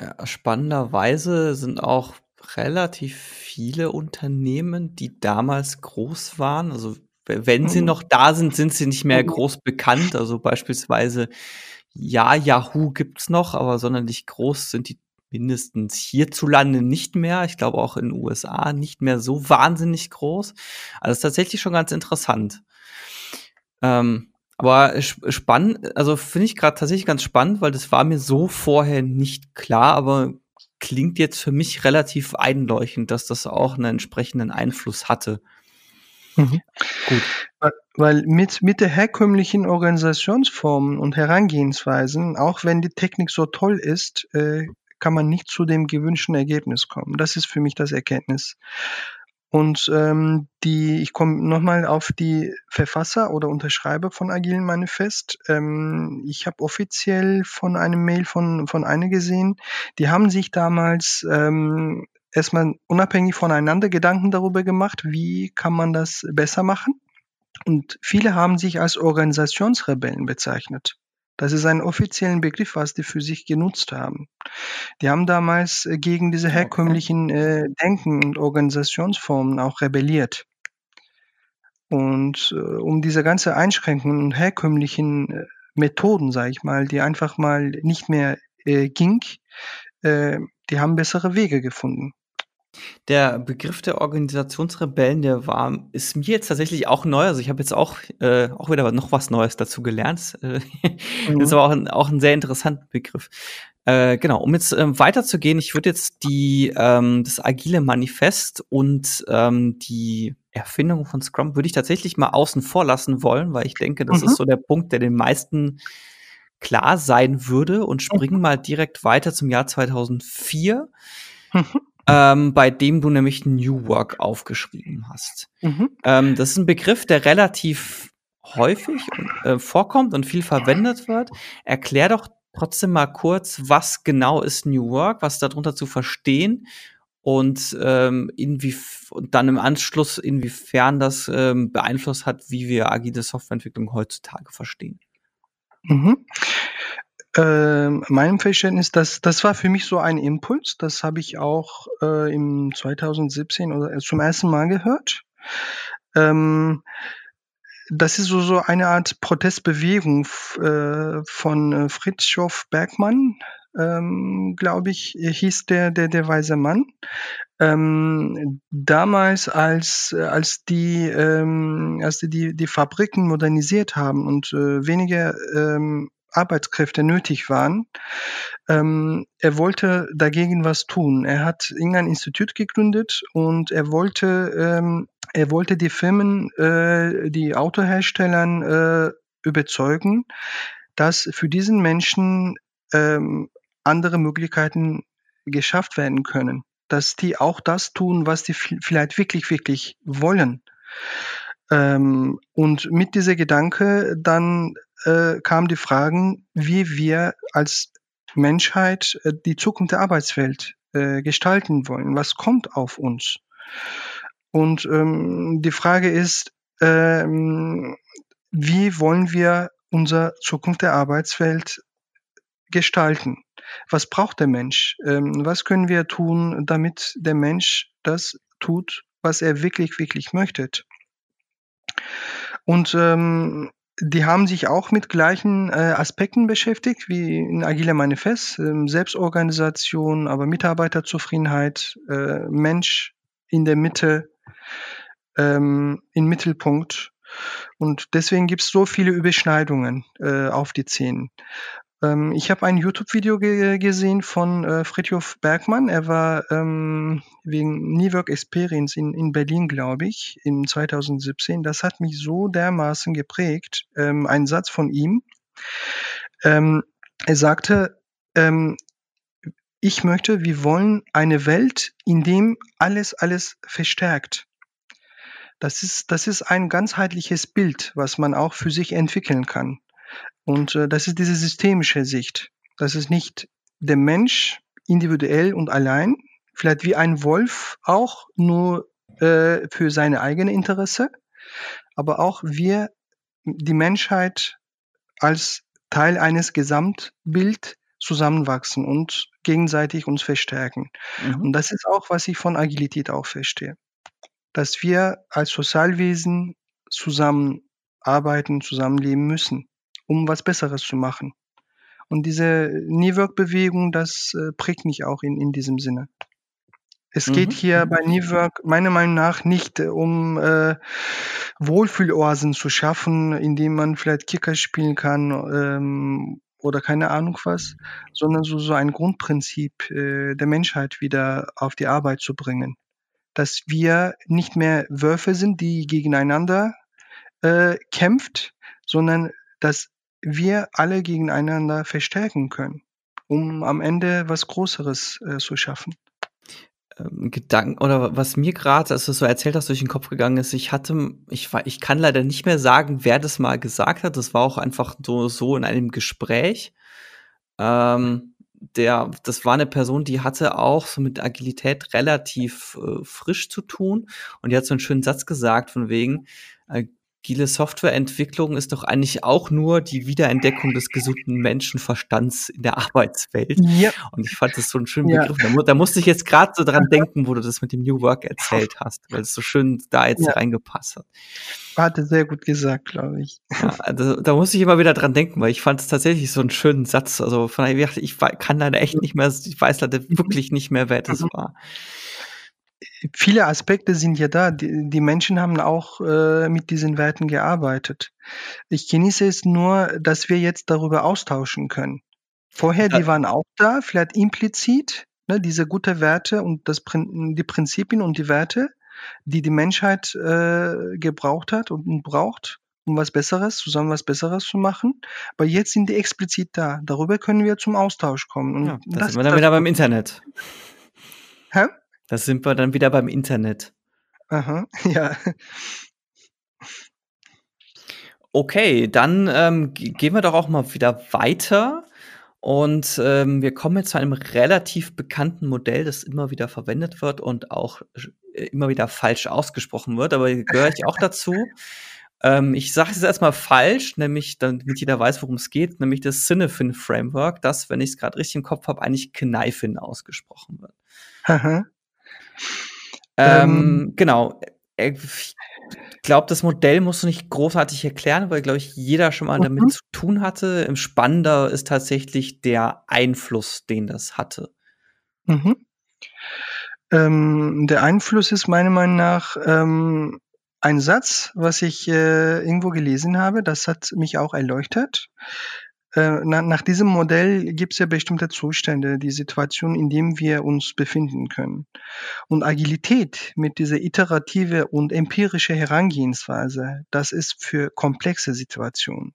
Ja, spannenderweise sind auch relativ viele Unternehmen, die damals groß waren, also wenn sie mhm. noch da sind, sind sie nicht mehr mhm. groß bekannt. Also beispielsweise, ja, Yahoo gibt's noch, aber sonderlich groß sind die mindestens hierzulande nicht mehr. Ich glaube auch in den USA nicht mehr so wahnsinnig groß. Also ist tatsächlich schon ganz interessant. Ähm, aber spannend, also finde ich gerade tatsächlich ganz spannend, weil das war mir so vorher nicht klar, aber klingt jetzt für mich relativ einleuchtend, dass das auch einen entsprechenden Einfluss hatte. Mhm. Gut. Weil mit, mit der herkömmlichen Organisationsformen und Herangehensweisen, auch wenn die Technik so toll ist, äh, kann man nicht zu dem gewünschten Ergebnis kommen. Das ist für mich das Erkenntnis. Und ähm, die, ich komme nochmal auf die Verfasser oder Unterschreiber von Agilen Manifest. Ähm, ich habe offiziell von einem Mail von, von einer gesehen, die haben sich damals ähm, erstmal unabhängig voneinander Gedanken darüber gemacht, wie kann man das besser machen. Und viele haben sich als Organisationsrebellen bezeichnet. Das ist ein offizieller Begriff, was die für sich genutzt haben. Die haben damals äh, gegen diese herkömmlichen äh, Denken und Organisationsformen auch rebelliert. Und äh, um diese ganze Einschränkungen und herkömmlichen äh, Methoden, sage ich mal, die einfach mal nicht mehr äh, ging, äh, die haben bessere Wege gefunden. Der Begriff der Organisationsrebellen, der war ist mir jetzt tatsächlich auch neu. Also, ich habe jetzt auch äh, auch wieder noch was Neues dazu gelernt. Äh, [laughs] mhm. ist aber auch ein auch 'n sehr interessanter Begriff. Äh, genau, um jetzt, ähm, weiterzugehen, ich würde jetzt die ähm, das agile Manifest und, ähm, die Erfindung von Scrum würde ich tatsächlich mal außen vor lassen wollen, weil ich denke, das mhm. ist so der Punkt, der den meisten klar sein würde und mhm. springen mal direkt weiter zum Jahr 2004. Mhm ähm, bei dem du nämlich New Work aufgeschrieben hast. Mhm. Ähm, das ist ein Begriff, der relativ häufig äh, vorkommt und viel verwendet wird. Erklär doch trotzdem mal kurz, was genau ist New Work, was darunter zu verstehen und ähm, und dann im Anschluss, inwiefern das ähm, beeinflusst hat, wie wir agile Softwareentwicklung heutzutage verstehen. Mhm. Äh, meinem Verständnis, das das war für mich so ein Impuls. Das habe ich auch, äh, im 2017 oder äh, zum ersten Mal gehört. Ähm, das ist so so eine Art Protestbewegung äh, von, äh, Fritjof Bergmann, ähm, glaube ich, hieß der der der weise Mann. Ähm, damals, als als die ähm, als die die die Fabriken modernisiert haben und, äh, weniger, ähm Arbeitskräfte nötig waren. Ähm, er wollte dagegen was tun. Er hat irgendein Institut gegründet und er wollte, ähm, er wollte die Firmen, äh, die Autoherstellern äh, überzeugen, dass für diesen Menschen ähm, andere Möglichkeiten geschafft werden können, dass die auch das tun, was die vielleicht wirklich, wirklich wollen. Ähm, und mit dieser Gedanke dann äh, kamen die Fragen, wie wir als Menschheit äh, die Zukunft der Arbeitswelt äh, gestalten wollen. Was kommt auf uns? Und ähm, die Frage ist, ähm, wie wollen wir unsere Zukunft der Arbeitswelt gestalten? Was braucht der Mensch? Ähm, was können wir tun, damit der Mensch das tut, was er wirklich, wirklich möchte? Und ähm, die haben sich auch mit gleichen äh, Aspekten beschäftigt wie in Agile Manifest, ähm, Selbstorganisation, aber Mitarbeiterzufriedenheit, äh, Mensch in der Mitte, ähm, im Mittelpunkt. Und deswegen gibt es so viele Überschneidungen äh, auf die Szenen. Ähm, ich habe ein YouTube-Video ge gesehen von äh, Fritjof Bergmann. Er war ähm, wegen New Work Experience in, in Berlin, glaube ich, in 2017. Das hat mich so dermaßen geprägt. Ähm, ein Satz von ihm. Ähm, er sagte, ähm, ich möchte, wir wollen eine Welt, in dem alles, alles verstärkt. Das ist, das ist ein ganzheitliches Bild, was man auch für sich entwickeln kann. Und äh, das ist diese systemische Sicht. Das ist nicht der Mensch individuell und allein, vielleicht wie ein Wolf auch nur äh, für seine eigene Interesse, aber auch wir, die Menschheit als Teil eines Gesamtbild zusammenwachsen und gegenseitig uns verstärken. Mhm. Und das ist auch, was ich von Agilität auch verstehe. Dass wir als Sozialwesen zusammenarbeiten, zusammenleben müssen um was Besseres zu machen. Und diese New Work-Bewegung, das äh, prägt mich auch in, in diesem Sinne. Es mhm. geht hier bei New Work meiner Meinung nach nicht äh, um äh, Wohlfühloasen zu schaffen, indem man vielleicht Kicker spielen kann ähm, oder keine Ahnung was, sondern so, so ein Grundprinzip äh, der Menschheit wieder auf die Arbeit zu bringen. Dass wir nicht mehr Wölfe sind, die gegeneinander äh, kämpft, sondern dass wir alle gegeneinander verstärken können, um am Ende was Größeres äh, zu schaffen. Ähm, Gedanken oder was mir gerade, als du so erzählt hast, durch den Kopf gegangen ist, ich hatte, ich war, ich kann leider nicht mehr sagen, wer das mal gesagt hat. Das war auch einfach so, so in einem Gespräch. Ähm, der, das war eine Person, die hatte auch so mit Agilität relativ äh, frisch zu tun und die hat so einen schönen Satz gesagt von wegen, äh, agile Softwareentwicklung ist doch eigentlich auch nur die Wiederentdeckung des gesunden Menschenverstands in der Arbeitswelt. Ja. Und ich fand das so einen schönen ja. Begriff. Da, da, musste ich jetzt gerade so dran denken, wo du das mit dem New Work erzählt hast, weil es so schön da jetzt ja. reingepasst hat. Hatte sehr gut gesagt, glaube ich. Ja, also, da musste ich immer wieder dran denken, weil ich fand es tatsächlich so einen schönen Satz. Also von daher, ich kann leider echt nicht mehr, ich weiß leider wirklich nicht mehr, wer das mhm. war viele Aspekte sind ja da. Die, die Menschen haben auch äh, mit diesen Werten gearbeitet. Ich genieße es nur, dass wir jetzt darüber austauschen können. Vorher, die waren auch da, vielleicht implizit, ne, diese gute Werte und das, die Prinzipien und die Werte, die die Menschheit äh, gebraucht hat und braucht, um was Besseres, zusammen was Besseres zu machen. Aber jetzt sind die explizit da. Darüber können wir zum Austausch kommen. Und ja, das, das sind wir dann wieder beim Internet. Hä? Da sind wir dann wieder beim Internet. Aha, [laughs] ja. Okay, dann ähm, gehen wir doch auch mal wieder weiter. Und ähm, wir kommen jetzt zu einem relativ bekannten Modell, das immer wieder verwendet wird und auch äh, immer wieder falsch ausgesprochen wird, aber [laughs] gehöre ich auch dazu. Ähm, ich sage es erstmal falsch, nämlich damit jeder weiß, worum es geht, nämlich das Cinefin Framework, das, wenn ich es gerade richtig im Kopf habe, eigentlich Kneifin ausgesprochen wird. Aha. Ähm, ähm, genau. Äh, ich glaube, das Modell musst du nicht großartig erklären, weil, glaube ich, jeder schon mal mhm. damit zu tun hatte. Im Spannender ist tatsächlich der Einfluss, den das hatte. Mhm. Ähm, der Einfluss ist meiner Meinung nach ähm, ein Satz, was ich äh, irgendwo gelesen habe. Das hat mich auch erleuchtet. Äh, na, nach diesem Modell gibt es ja bestimmte Zustände, die Situation, in dem wir uns befinden können. Und Agilität mit dieser iterative und empirische Herangehensweise, das ist für komplexe Situationen.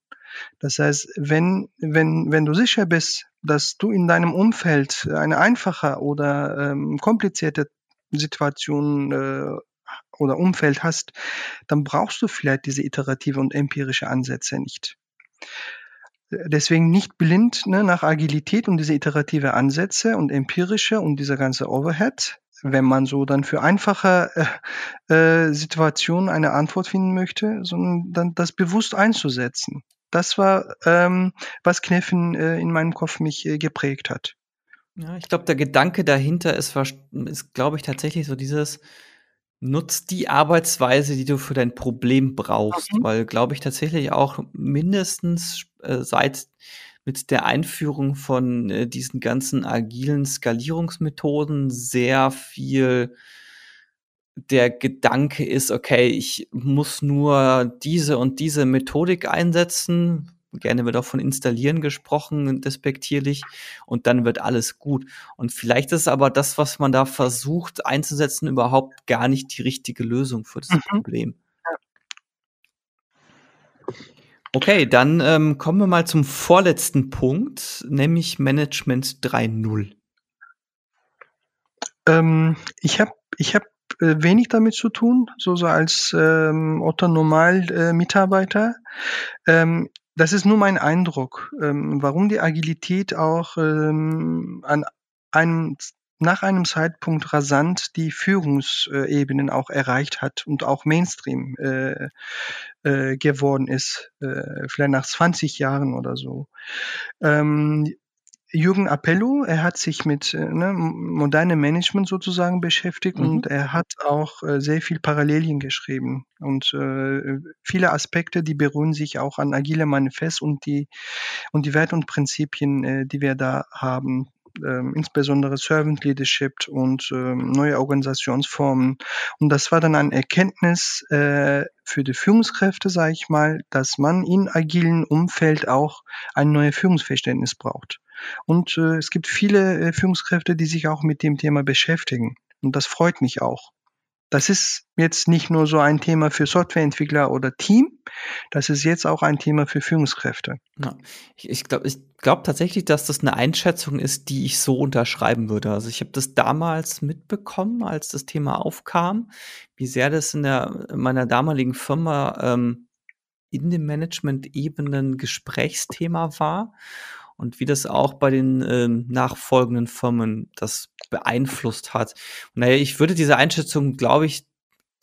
Das heißt, wenn, wenn, wenn du sicher bist, dass du in deinem Umfeld eine einfache oder ähm, komplizierte Situation äh, oder Umfeld hast, dann brauchst du vielleicht diese iterative und empirische Ansätze nicht deswegen nicht blind ne, nach Agilität und diese iterative Ansätze und empirische und dieser ganze Overhead, wenn man so dann für einfache äh, äh, Situationen eine Antwort finden möchte, sondern dann das bewusst einzusetzen. Das war, ähm, was Kneffen äh, in meinem Kopf mich äh, geprägt hat. Ja, ich glaube, der Gedanke dahinter ist, ist glaube ich, tatsächlich so dieses, Nutzt die Arbeitsweise, die du für dein Problem brauchst, Mhm. weil, glaube ich, tatsächlich auch mindestens, äh, seit mit der Einführung von, äh, diesen ganzen agilen Skalierungsmethoden sehr viel der Gedanke ist: „Okay, ich muss nur diese und diese Methodik einsetzen.“ Gerne wird auch von installieren gesprochen, despektierlich, und dann wird alles gut. Und vielleicht ist aber das, was man da versucht einzusetzen, überhaupt gar nicht die richtige Lösung für das Mhm. Problem. Okay, dann, ähm, kommen wir mal zum vorletzten Punkt, nämlich Management 3.0. Ähm, ich habe ich habe, äh, wenig damit zu tun, so so als, ähm, Otto Normal äh, Mitarbeiter. Ähm, das ist nur mein Eindruck, ähm, warum die Agilität auch, ähm, an einem nach einem Zeitpunkt rasant die Führungs äh, Ebenen auch erreicht hat und auch Mainstream, äh, äh, geworden ist, äh, vielleicht nach 20 Jahren oder so. Ähm, Jürgen Appello, er hat sich mit, äh, ne, modernem Management sozusagen beschäftigt und Mhm. er hat auch, äh, sehr viel Parallelien geschrieben und, äh, viele Aspekte, die beruhen sich auch an Agilem Manifest und die und die Werte und Prinzipien, äh, die wir da haben, ähm, insbesondere Servant Leadership und, ähm, neue Organisationsformen. Und das war dann eine Erkenntnis, äh, für die Führungskräfte, sage ich mal, dass man in agilen Umfeld auch ein neues Führungsverständnis braucht. Und, äh, es gibt viele, äh, Führungskräfte, die sich auch mit dem Thema beschäftigen. Und das freut mich auch. Das ist jetzt nicht nur so ein Thema für Softwareentwickler oder Team, das ist jetzt auch ein Thema für Führungskräfte. Ja, ich ich glaube ich glaube tatsächlich, dass das 'ne Einschätzung ist, die ich so unterschreiben würde. Also, ich habe das damals mitbekommen, als das Thema aufkam, wie sehr das in der in meiner damaligen Firma, ähm, in den Management-Ebenen Gesprächsthema war und wie das auch bei den, ähm, nachfolgenden Firmen das beeinflusst hat. Na ja, ich würde diese Einschätzung, glaube ich,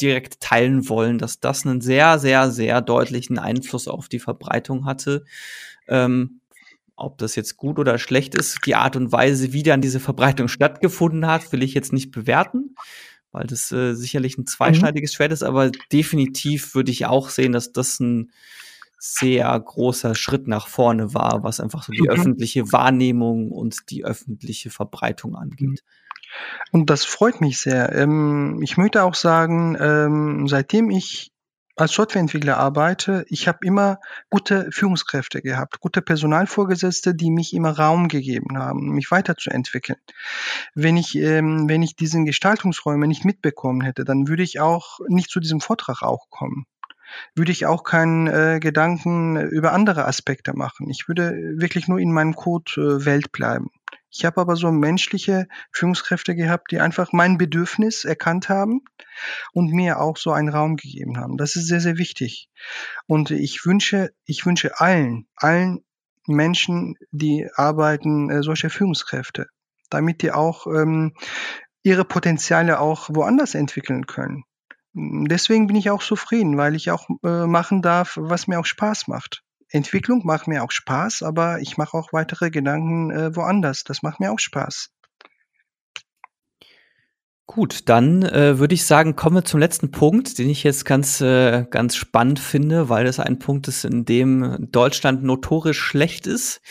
direkt teilen wollen, dass das 'nen sehr, sehr, sehr deutlichen Einfluss auf die Verbreitung hatte. Ähm, ob das jetzt gut oder schlecht ist, die Art und Weise, wie dann diese Verbreitung [laughs] stattgefunden hat, will ich jetzt nicht bewerten, weil das, äh, sicherlich 'n Mhm. zweischneidiges Schwert ist, aber definitiv würde ich auch sehen, dass das 'n sehr großer Schritt nach vorne war, was einfach so die Mhm. öffentliche Wahrnehmung und die öffentliche Verbreitung Mhm. angeht. Und das freut mich sehr. Ähm, ich möchte auch sagen, ähm, seitdem ich als Softwareentwickler arbeite, ich habe immer gute Führungskräfte gehabt, gute Personalvorgesetzte, die mich immer Raum gegeben haben, mich weiterzuentwickeln. Wenn ich ähm, wenn ich diesen Gestaltungsräume nicht mitbekommen hätte, dann würde ich auch nicht zu diesem Vortrag auch kommen. Würde ich auch keinen, äh, Gedanken über andere Aspekte machen. Ich würde wirklich nur in meinem Code, äh, Welt bleiben. Ich habe aber so menschliche Führungskräfte gehabt, die einfach mein Bedürfnis erkannt haben und mir auch so einen Raum gegeben haben. Das ist sehr, sehr wichtig. Und ich wünsche ich wünsche allen allen Menschen, die arbeiten, äh, solche Führungskräfte, damit die auch, ähm, ihre Potenziale auch woanders entwickeln können. Deswegen bin ich auch zufrieden, weil ich auch, äh, machen darf, was mir auch Spaß macht. Entwicklung macht mir auch Spaß, aber ich mache auch weitere Gedanken, äh, woanders. Das macht mir auch Spaß. Gut, dann, äh, würde ich sagen, kommen wir zum letzten Punkt, den ich jetzt ganz äh, ganz spannend finde, weil das ein Punkt ist, in dem Deutschland notorisch schlecht ist.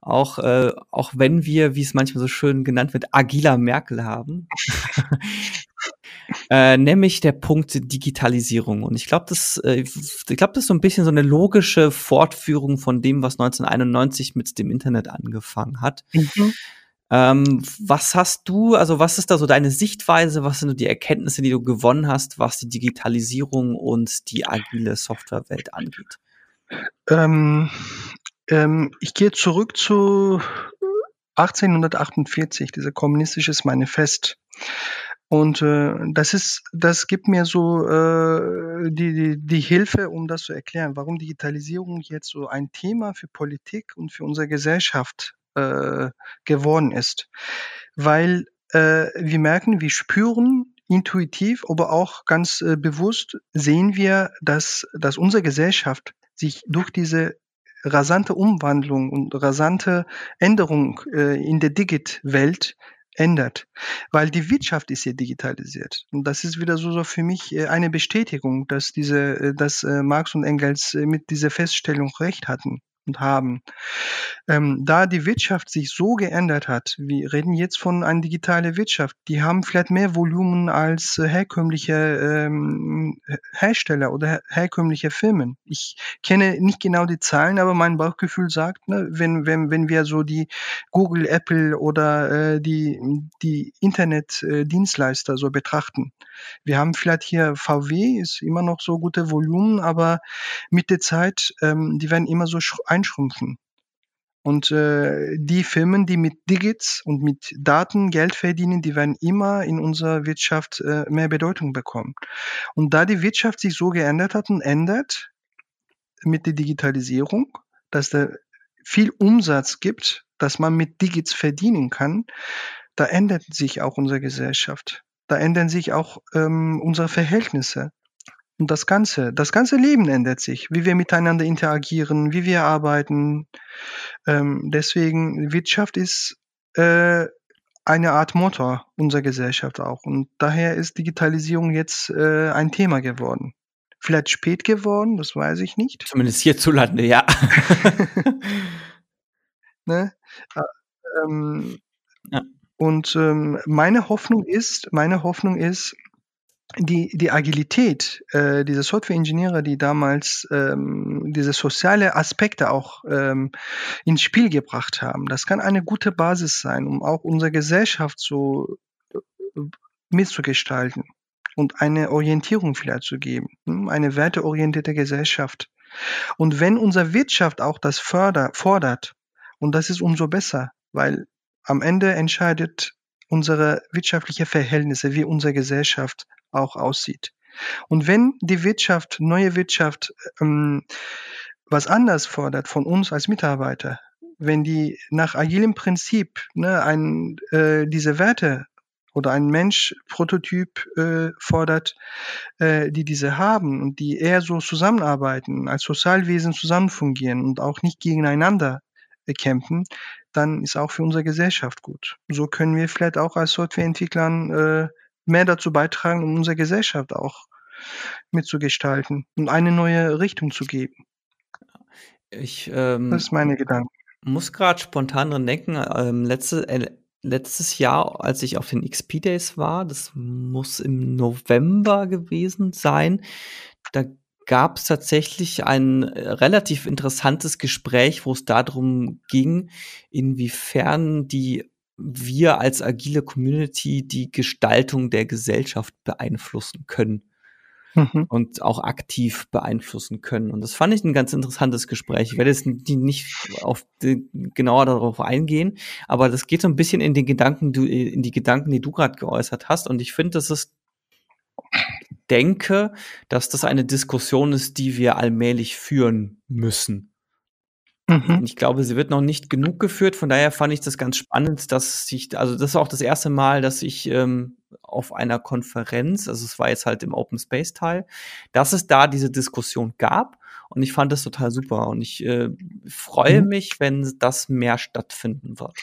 Auch äh, auch wenn wir, wie es manchmal so schön genannt wird, agiler Merkel haben. [laughs] [laughs] Äh, nämlich der Punkt Digitalisierung. Und ich glaube, das äh, ich glaube, das ist so 'n bisschen so 'ne logische Fortführung von dem, was 1991 mit dem Internet angefangen hat. Mhm. Ähm, was hast du also, was ist da so deine Sichtweise? Was sind so die Erkenntnisse, die du gewonnen hast, was die Digitalisierung und die agile Softwarewelt angeht? Ähm, ähm, ich gehe zurück zu 1848, diese Kommunistisches Manifest. Und, äh, das ist das gibt mir so, äh, die die die Hilfe, um das zu erklären, warum Digitalisierung jetzt so ein Thema für Politik und für unsere Gesellschaft, äh, geworden ist. Weil, äh, wir merken, wir spüren intuitiv, aber auch ganz, äh, bewusst sehen wir, dass dass unsere Gesellschaft sich durch diese rasante Umwandlung und rasante Änderung, äh, in der Digit-Welt ändert, weil die Wirtschaft ist ja digitalisiert. Und das ist wieder so, so für mich äh, eine Bestätigung, dass diese, äh, dass äh, Marx und Engels mit dieser Feststellung recht hatten und haben. Ähm, da die Wirtschaft sich so geändert hat, wir reden jetzt von einer digitalen Wirtschaft, die haben vielleicht mehr Volumen als äh, herkömmliche ähm, Hersteller oder her herkömmliche Firmen. Ich kenne nicht genau die Zahlen, aber mein Bauchgefühl sagt, ne, wenn, wenn, wenn wir so die Google, Apple oder äh, die, die Internetdienstleister äh, so betrachten. Wir haben vielleicht hier VW, ist immer noch so gute Volumen, aber mit der Zeit, ähm, die werden immer so einschrumpfen. Und äh, die Firmen, die mit Digits und mit Daten Geld verdienen, die werden immer in unserer Wirtschaft äh, mehr Bedeutung bekommen. Und da die Wirtschaft sich so geändert hat und ändert mit der Digitalisierung, dass da viel Umsatz gibt, dass man mit Digits verdienen kann, da ändert sich auch unsere Gesellschaft. Da ändern sich auch ähm, unsere Verhältnisse. Und das Ganze, das ganze Leben ändert sich, wie wir miteinander interagieren, wie wir arbeiten. Ähm, deswegen, Wirtschaft ist äh, eine Art Motor unserer Gesellschaft auch. Und daher ist Digitalisierung jetzt äh, ein Thema geworden. Vielleicht spät geworden, das weiß ich nicht. Zumindest hierzulande, ja. [laughs] ne? Äh, ähm, ja. Und ähm, meine Hoffnung ist, meine Hoffnung ist, die, die Agilität äh, dieser Software-Ingenieure, die damals ähm, diese soziale Aspekte auch ähm, ins Spiel gebracht haben, das kann eine gute Basis sein, um auch unsere Gesellschaft so äh, mitzugestalten und eine Orientierung vielleicht zu geben, hm, eine werteorientierte Gesellschaft. Und wenn unsere Wirtschaft auch das förder, fordert, und das ist umso besser, weil am Ende entscheidet unsere wirtschaftliche Verhältnisse, wie unsere Gesellschaft auch aussieht. Und wenn die Wirtschaft, neue Wirtschaft, ähm, was anders fordert von uns als Mitarbeiter, wenn die nach agilem Prinzip ne, ein, äh, diese Werte oder ein Mensch Prototyp äh, fordert, äh, die diese haben und die eher so zusammenarbeiten, als Sozialwesen zusammen fungieren und auch nicht gegeneinander kämpfen, dann ist auch für unsere Gesellschaft gut. So können wir vielleicht auch als Softwareentwicklern äh, mehr dazu beitragen, um unsere Gesellschaft auch mitzugestalten und eine neue Richtung zu geben. Ich ähm, das ist meine Gedanke. Muss gerade spontan dran denken. Ähm, letzte, äh, letztes Jahr, als ich auf den XP Days war, das muss im November gewesen sein, da gab es tatsächlich ein äh, relativ interessantes Gespräch, wo es darum ging, inwiefern die wir als agile Community die Gestaltung der Gesellschaft beeinflussen können. Mhm. Und auch aktiv beeinflussen können. Und das fand ich ein ganz interessantes Gespräch. Ich werde jetzt nicht auf die, genauer darauf eingehen, aber das geht so ein bisschen in den Gedanken, in die Gedanken, die du gerade geäußert hast. Und ich finde, das ist denke, dass das eine Diskussion ist, die wir allmählich führen müssen. Mhm. Ich glaube, sie wird noch nicht genug geführt. Von daher fand ich das ganz spannend, dass sich, also das war auch das erste Mal, dass ich ähm, auf einer Konferenz, also es war jetzt halt im Open Space Teil, dass es da diese Diskussion gab. Und ich fand das total super. Und ich äh, freue mhm. mich, wenn das mehr stattfinden wird.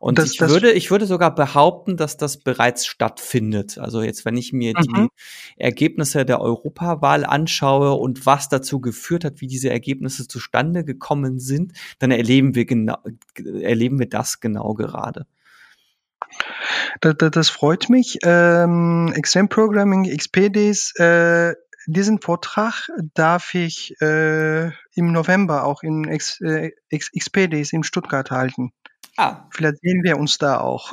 Und das, ich würde, ich würde sogar behaupten, dass das bereits stattfindet. Also jetzt, wenn ich mir mhm. die Ergebnisse der Europawahl anschaue und was dazu geführt hat, wie diese Ergebnisse zustande gekommen sind, dann erleben wir genau, erleben wir das genau gerade. Das, das freut mich. Ähm, Extreme Programming XPDs, äh, diesen Vortrag darf ich äh, im November auch in X, äh, XPDs in Stuttgart halten. Ah. Vielleicht sehen wir uns da auch.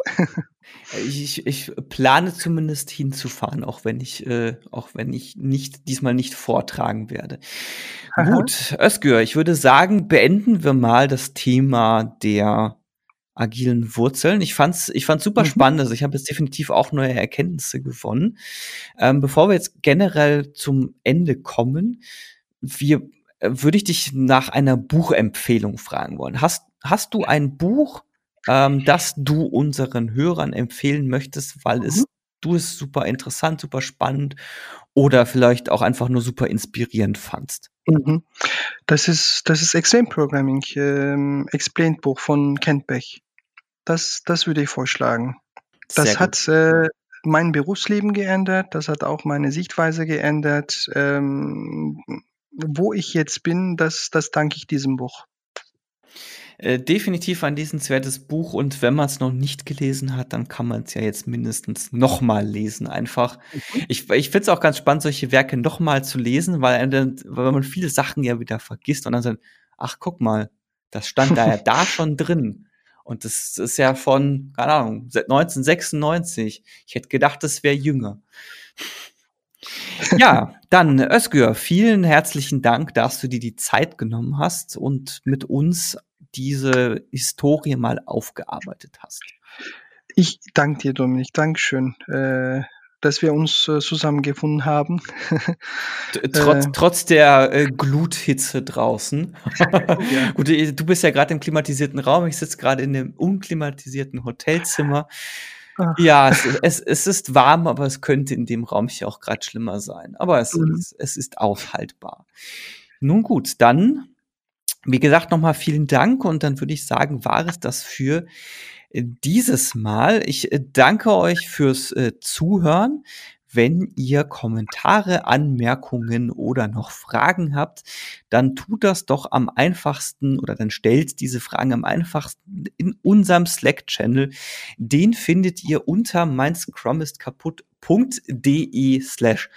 ich, ich plane zumindest hinzufahren, auch wenn ich, äh, auch wenn ich nicht diesmal nicht vortragen werde. Aha. Gut, Özgür, ich würde sagen, beenden wir mal das Thema der agilen Wurzeln. Ich fand's, ich fand's super mhm. spannend. Also ich habe jetzt definitiv auch neue Erkenntnisse gewonnen. Ähm, bevor wir jetzt generell zum Ende kommen, wir, äh, würde ich dich nach einer Buchempfehlung fragen wollen. Hast, hast du ein Buch, ähm, das du unseren Hörern empfehlen möchtest, weil es mhm. du es super interessant, super spannend oder vielleicht auch einfach nur super inspirierend fandst? Mhm. Das ist das ist Extreme Programming, ähm, Explained Buch von Kent Beck. das, das würde ich vorschlagen. Das hat äh, mein Berufsleben geändert, das hat auch meine Sichtweise geändert. Ähm, wo ich jetzt bin, das, das danke ich diesem Buch. Äh, definitiv ein lesenswertes Buch und wenn man es noch nicht gelesen hat, dann kann man es ja jetzt mindestens noch mal lesen einfach. Mhm. Ich ich finde es auch ganz spannend, solche Werke noch mal zu lesen, weil weil man viele Sachen ja wieder vergisst und dann sagt: „Ach, guck mal, das stand da ja [laughs] da schon drin.“ Und das ist ja von, keine Ahnung, 1996. Ich hätte gedacht, das wäre jünger. Ja, dann Özgür, vielen herzlichen Dank, dass du dir die Zeit genommen hast und mit uns diese Historie mal aufgearbeitet hast. Ich danke dir, Dominik. Dankeschön, äh, dass wir uns äh, zusammengefunden haben. [laughs] trotz, äh, trotz der äh, Gluthitze draußen. [laughs] ja. [laughs] Gut, du bist ja gerade im klimatisierten Raum. Ich sitze gerade in dem unklimatisierten Hotelzimmer. Ach. Ja, es, es, es, ist warm, aber es könnte in dem Raum hier auch gerade schlimmer sein. Aber es, mhm. es, es ist aushaltbar. Nun gut, dann wie gesagt, nochmal vielen Dank und dann würde ich sagen, war es das für äh, dieses Mal. Ich äh, danke euch fürs äh, Zuhören. Wenn ihr Kommentare, Anmerkungen oder noch Fragen habt, dann tut das doch am einfachsten oder dann stellt diese Fragen am einfachsten in unserem Slack-Channel. Den findet ihr unter meinscrummistkaputt.de slash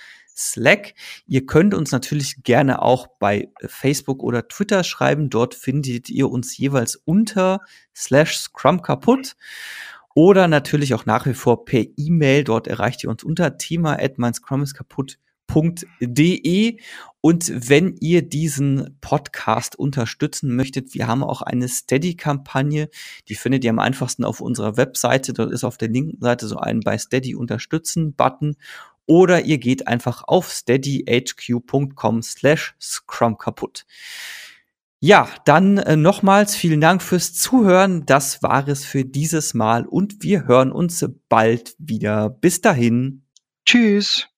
Slack. Ihr könnt uns natürlich gerne auch bei Facebook oder Twitter schreiben. Dort findet ihr uns jeweils unter slash Scrum kaputt. Oder natürlich auch nach wie vor per E-Mail. Dort erreicht ihr uns unter thema at meinscrumiskaputt.de. Und wenn ihr diesen Podcast unterstützen möchtet, wir haben auch eine Steady-Kampagne. Die findet ihr am einfachsten auf unserer Webseite. Dort ist auf der linken Seite so ein bei Steady unterstützen Button oder ihr geht einfach auf steadyhq.com slash scrum kaputt. Ja, dann äh, nochmals vielen Dank fürs Zuhören. Das war es für dieses Mal und wir hören uns bald wieder. Bis dahin. Tschüss.